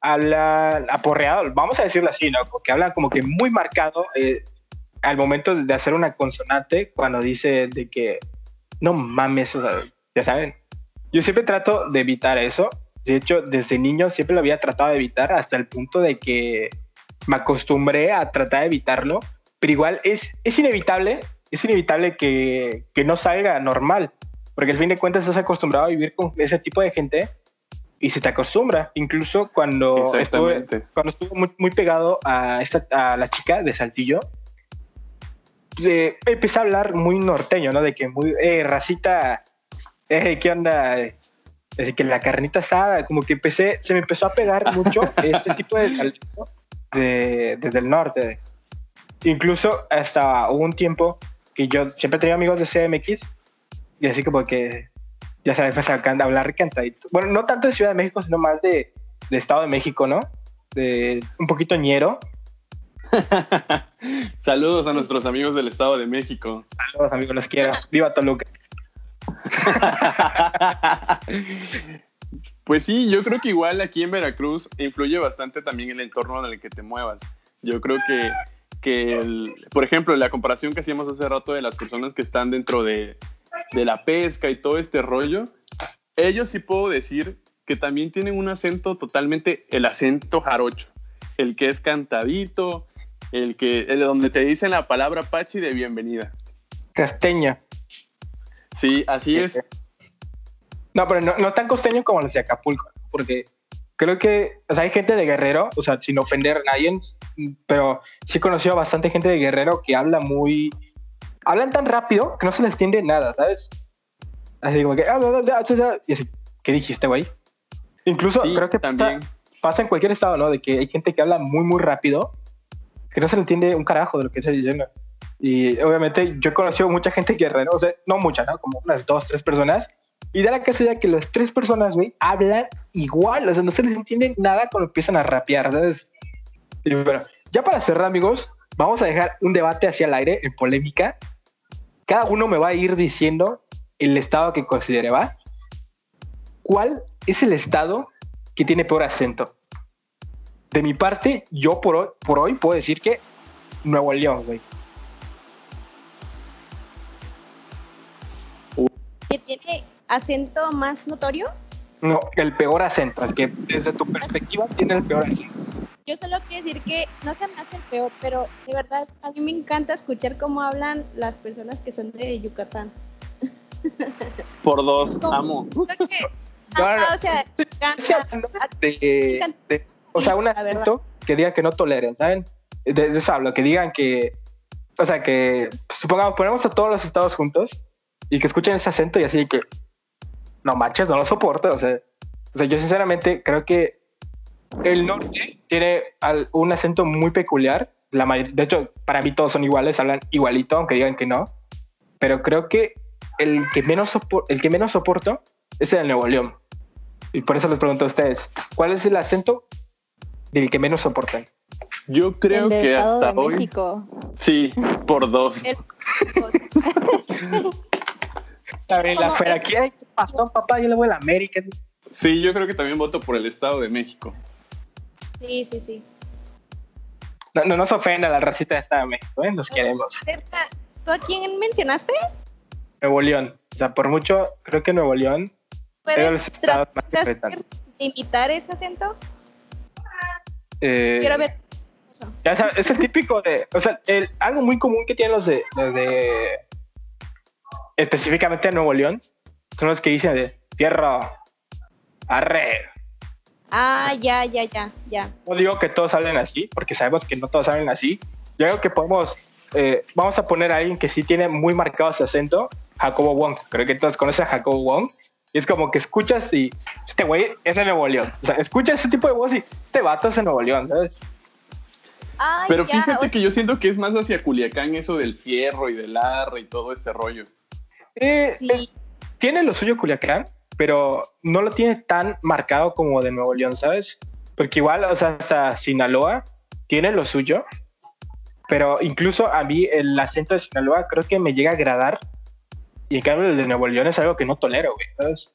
hablan aporreado, vamos a decirlo así, ¿no? Porque hablan como que muy marcado eh, al momento de hacer una consonante, cuando dice de que no mames, o sea, ya saben. yo siempre trato de evitar eso. De hecho, desde niño siempre lo había tratado de evitar hasta el punto de que me acostumbré a tratar de evitarlo. Pero igual es, es inevitable, es inevitable que, que no salga normal. Porque al fin de cuentas estás acostumbrado a vivir con ese tipo de gente y se te acostumbra. Incluso cuando estuve, cuando estuve muy, muy pegado a, esta, a la chica de Saltillo, eh, empecé a hablar muy norteño, ¿no? De que muy, eh, racita, eh, ¿qué onda? Desde que la carnita asada, como que empecé, se me empezó a pegar mucho ese tipo de de, desde el norte. Incluso hasta hubo un tiempo que yo siempre tenía amigos de CMX y así como que, ya sabes, empecé a can- a hablar cantadito. Bueno, no tanto de Ciudad de México, sino más de, de Estado de México, ¿no? De un poquito ñero. Saludos a nuestros amigos del Estado de México. Saludos, amigos, los quiero. Viva Toluca. Pues sí, yo creo que igual aquí en Veracruz influye bastante también el entorno en el que te muevas. Yo creo que, que el- por ejemplo, la comparación que hacíamos hace rato de las personas que están dentro de, de la pesca y todo este rollo, ellos sí puedo decir que también tienen un acento totalmente, el acento jarocho, el que es cantadito, el que, el donde te dicen la palabra pachi de bienvenida. Casteño. Sí, así es. No, pero no, no tan costeño como los de Acapulco, porque creo que, o sea, hay gente de Guerrero, o sea, sin ofender a nadie, pero sí he conocido a bastante gente de Guerrero que habla muy, hablan tan rápido que no se les entiende nada, ¿sabes? Así como que, ah, bla, bla, y así, ¿qué dijiste, güey? Incluso Sí, creo que también. Pasa, pasa en cualquier estado, ¿no? De que hay gente que habla muy, muy rápido, que no se le entiende un carajo de lo que está diciendo. Y obviamente yo he conocido mucha gente guerrero, o sea, no mucha, ¿no? Como unas dos, tres personas. Y da la casualidad que las tres personas, güey, hablan igual, o sea, no se les entiende nada cuando empiezan a rapear, ¿sabes? Y ya para cerrar, amigos, vamos a dejar un debate hacia el aire, en polémica. Cada uno me va a ir diciendo el estado que considere, ¿va? ¿Cuál es el estado que tiene peor acento? De mi parte, yo por hoy, por hoy puedo decir que Nuevo León, güey. ¿Que tiene acento más notorio? No, el peor acento. Es que desde tu perspectiva tiene el peor acento. Yo solo quiero decir que no se me hace el peor, pero de verdad a mí me encanta escuchar cómo hablan las personas que son de Yucatán. Por dos, No. amo. Creo que, ajá, no. o sea, encanta. acento de, de- o sea, un acento que digan que no toleren, ¿saben? De, de eso hablo, que digan que, o sea, que supongamos, ponemos a todos los estados juntos y que escuchen ese acento y así que, no manches, no lo soporto, o sea, o sea, yo sinceramente creo que el norte tiene al- un acento muy peculiar, la de hecho, para mí todos son iguales, hablan igualito, aunque digan que no, pero creo que el que menos, sopor- el que menos soporto es el de Nuevo León. Y por eso les pregunto a ustedes, ¿cuál es el acento del que menos soportan? Yo creo el que hasta de hoy. México. Sí, por dos. El- A ver, la Como fuera es- aquí, ay, ¿qué pasó, papá? Yo le voy a la América. Sí, yo creo que también voto por el Estado de México. Sí, sí, sí. No, no nos ofenda la racita de Estado de México, ¿eh? Los queremos. Cerca, ¿Tú a quién mencionaste? Nuevo León. O sea, por mucho, creo que Nuevo León ¿Puedes tratar más de imitar ese acento? eh, Quiero ver ya sabes, es el típico de, o sea, el- algo muy común que tienen los de, los de específicamente de Nuevo León, son los que dicen de fierro, arre. Ah, ya, ya, ya, ya. No digo que todos hablen así, porque sabemos que no todos hablan así. Yo creo que podemos, eh, vamos a poner a alguien que sí tiene muy marcado ese acento, Jacobo Wong. Creo que todos conocen a Jacobo Wong. Y es como que escuchas y este güey es de Nuevo León. O sea, escuchas ese tipo de voz y este vato es de Nuevo León, ¿sabes? Ay, Pero ya, fíjate o sea, que yo siento que es más hacia Culiacán eso del fierro y del arre y todo este rollo. Eh, sí. eh, tiene lo suyo Culiacán, pero no lo tiene tan marcado como de Nuevo León, ¿sabes? Porque igual, o sea, hasta Sinaloa tiene lo suyo, pero incluso a mí el acento de Sinaloa creo que me llega a agradar y en cambio el de Nuevo León es algo que no tolero, güey, ¿sabes?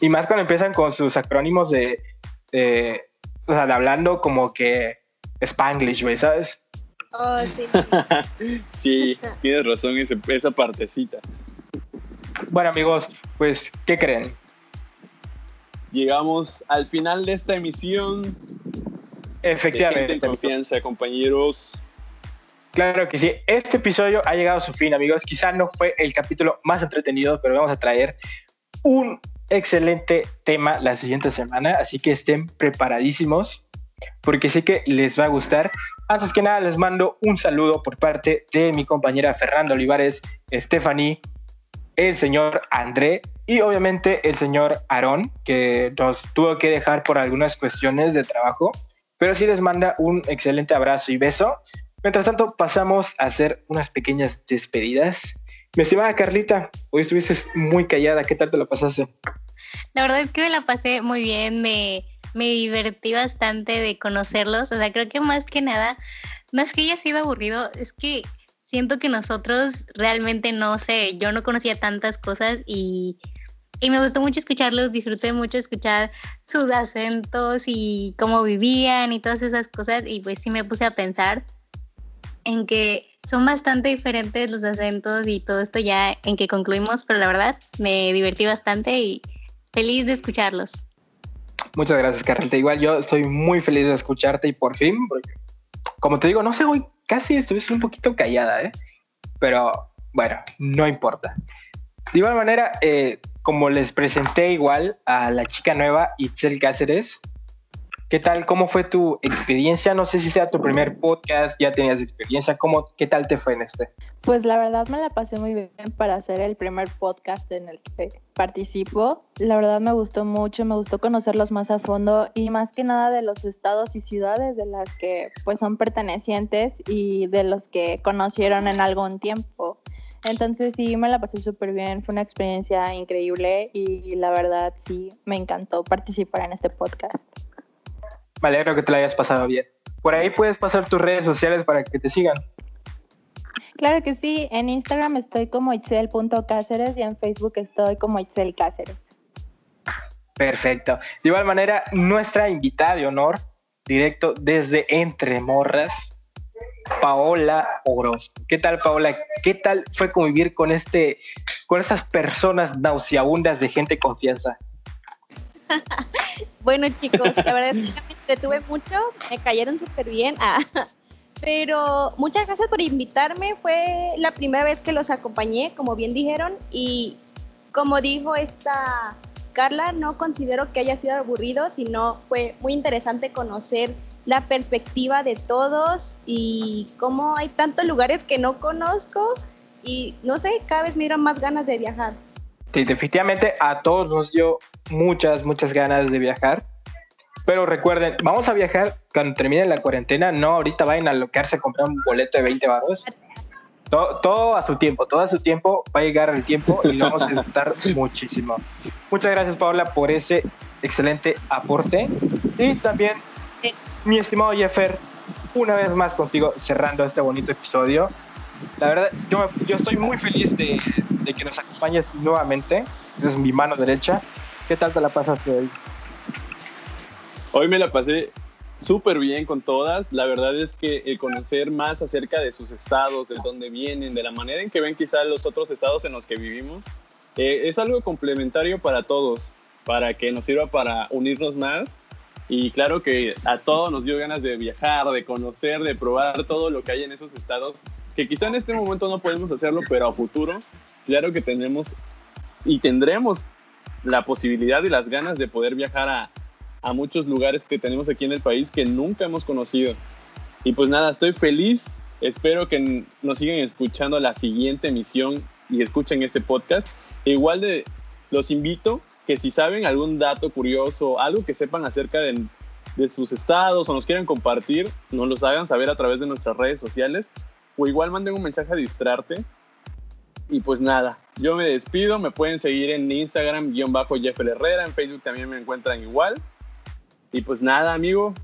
Y más cuando empiezan con sus acrónimos de, de- o sea, de hablando como que Spanglish, güey, ¿sabes? Oh, sí. Sí, tienes razón ese- esa partecita. Bueno amigos, pues, ¿qué creen? Llegamos al final de esta emisión. Efectivamente. De confianza, compañeros. Claro que sí. Este episodio ha llegado a su fin, amigos. Quizá no fue el capítulo más entretenido, pero vamos a traer un excelente tema la siguiente semana, así que estén preparadísimos porque sé que les va a gustar. Antes que nada, les mando un saludo por parte de mi compañera Fernando Olivares, Stephanie, el señor André y obviamente el señor Aarón, que nos tuvo que dejar por algunas cuestiones de trabajo, pero sí les manda un excelente abrazo y beso. Mientras tanto, pasamos a hacer unas pequeñas despedidas. Mi estimada Carlita, hoy estuviste muy callada, ¿qué tal te lo pasaste? La verdad es que me la pasé muy bien, me, me divertí bastante de conocerlos, o sea, creo que más que nada, no es que haya sido aburrido, es que siento que nosotros realmente no sé, yo no conocía tantas cosas y, y me gustó mucho escucharlos, disfruté mucho escuchar sus acentos y cómo vivían y todas esas cosas y pues sí me puse a pensar en que son bastante diferentes los acentos y todo esto ya en que concluimos, pero la verdad me divertí bastante y feliz de escucharlos. Muchas gracias, Carlita. Igual yo estoy muy feliz de escucharte y por fin, como te digo, no sé, hoy casi estuviste un poquito callada, ¿eh? Pero bueno, no importa. De igual manera, eh, como les presenté igual a la chica nueva, Itzel Cáceres, ¿Qué tal? ¿Cómo fue tu experiencia? No sé si sea tu primer podcast, ya tenías experiencia. ¿Cómo, ¿Qué tal te fue en este? Pues la verdad me la pasé muy bien para hacer el primer podcast en el que participo. La verdad me gustó mucho, me gustó conocerlos más a fondo y más que nada de los estados y ciudades de las que pues son pertenecientes y de los que conocieron en algún tiempo. Entonces sí, me la pasé súper bien, fue una experiencia increíble y la verdad sí, me encantó participar en este podcast. Me alegro que te la hayas pasado bien. Por ahí puedes pasar tus redes sociales para que te sigan. Claro que sí, en Instagram estoy como itzel.cáceres y en Facebook estoy como Itzel Cáceres. Perfecto. De igual manera, nuestra invitada de honor, directo desde Entre Morras, Paola Orozco. ¿Qué tal, Paola? ¿Qué tal fue convivir con este, con estas personas nauseabundas de gente confianza? Bueno, chicos, la verdad es que me entretuve mucho, me cayeron súper bien. Ah, pero muchas gracias por invitarme. Fue la primera vez que los acompañé, como bien dijeron, y como dijo esta Carla, no considero que haya sido aburrido, sino fue muy interesante conocer la perspectiva de todos y cómo hay tantos lugares que no conozco y no sé, cada vez me dieron más ganas de viajar. Sí, definitivamente a todos nos dio muchas, muchas ganas de viajar. Pero recuerden, vamos a viajar cuando termine la cuarentena, no ahorita vayan a loquearse a comprar un boleto de 20 baros. Todo, todo, a su tiempo, todo a su tiempo, va a llegar el tiempo y lo vamos a disfrutar muchísimo. Muchas gracias Paula por ese excelente aporte. Y también, mi estimado Jeffer, una vez más contigo cerrando este bonito episodio. La verdad, yo, yo estoy muy feliz de, de, que nos acompañes nuevamente. Es mi mano derecha. ¿Qué tal te la pasaste hoy? Hoy me la pasé súper bien con todas. La verdad es que el conocer más acerca de sus estados, de dónde vienen, de la manera en que ven quizás los otros estados en los que vivimos, eh, es algo complementario para todos, para que nos sirva para unirnos más. Y claro que a todos nos dio ganas de viajar, de conocer, de probar todo lo que hay en esos estados que quizá en este momento no podemos hacerlo, pero a futuro, claro que tenemos y tendremos la posibilidad y las ganas de poder viajar a, a muchos lugares que tenemos aquí en el país que nunca hemos conocido. Y pues nada, estoy feliz, espero que nos sigan escuchando la siguiente emisión y escuchen este podcast. Igual de, los invito que si saben algún dato curioso, algo que sepan acerca de, de sus estados o nos quieran compartir, nos los hagan saber a través de nuestras redes sociales o igual manden un mensaje a distrarte. Y pues nada, yo me despido, me pueden seguir en Instagram, guion bajo Jeff Herrera, en Facebook también me encuentran igual. Y pues nada, amigo,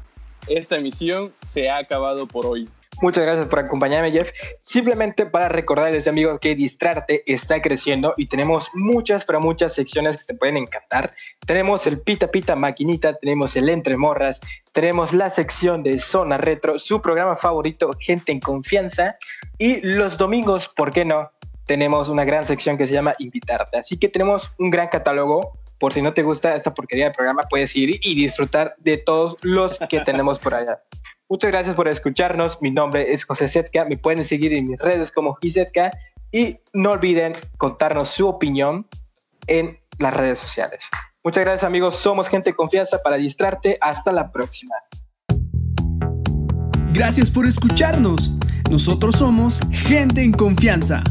esta emisión se ha acabado por hoy. Muchas gracias por acompañarme, Jeff. Simplemente para recordarles, amigos, que Distrarte está creciendo y tenemos muchas, pero muchas secciones que te pueden encantar. Tenemos el Pita Pita Maquinita, tenemos el Entre Morras, tenemos la sección de Zona Retro, su programa favorito, Gente en Confianza. Y los domingos, ¿por qué no? Tenemos una gran sección que se llama Invitarte. Así que tenemos un gran catálogo. Por si no te gusta esta porquería de programa, puedes ir y disfrutar de todos los que tenemos por allá. Muchas gracias por escucharnos. Mi nombre es José Setka. Me pueden seguir en mis redes como Gisetka. Y no olviden contarnos su opinión en las redes sociales. Muchas gracias amigos. Somos gente de confianza para distrarte. Hasta la próxima. Gracias por escucharnos. Nosotros somos gente en confianza.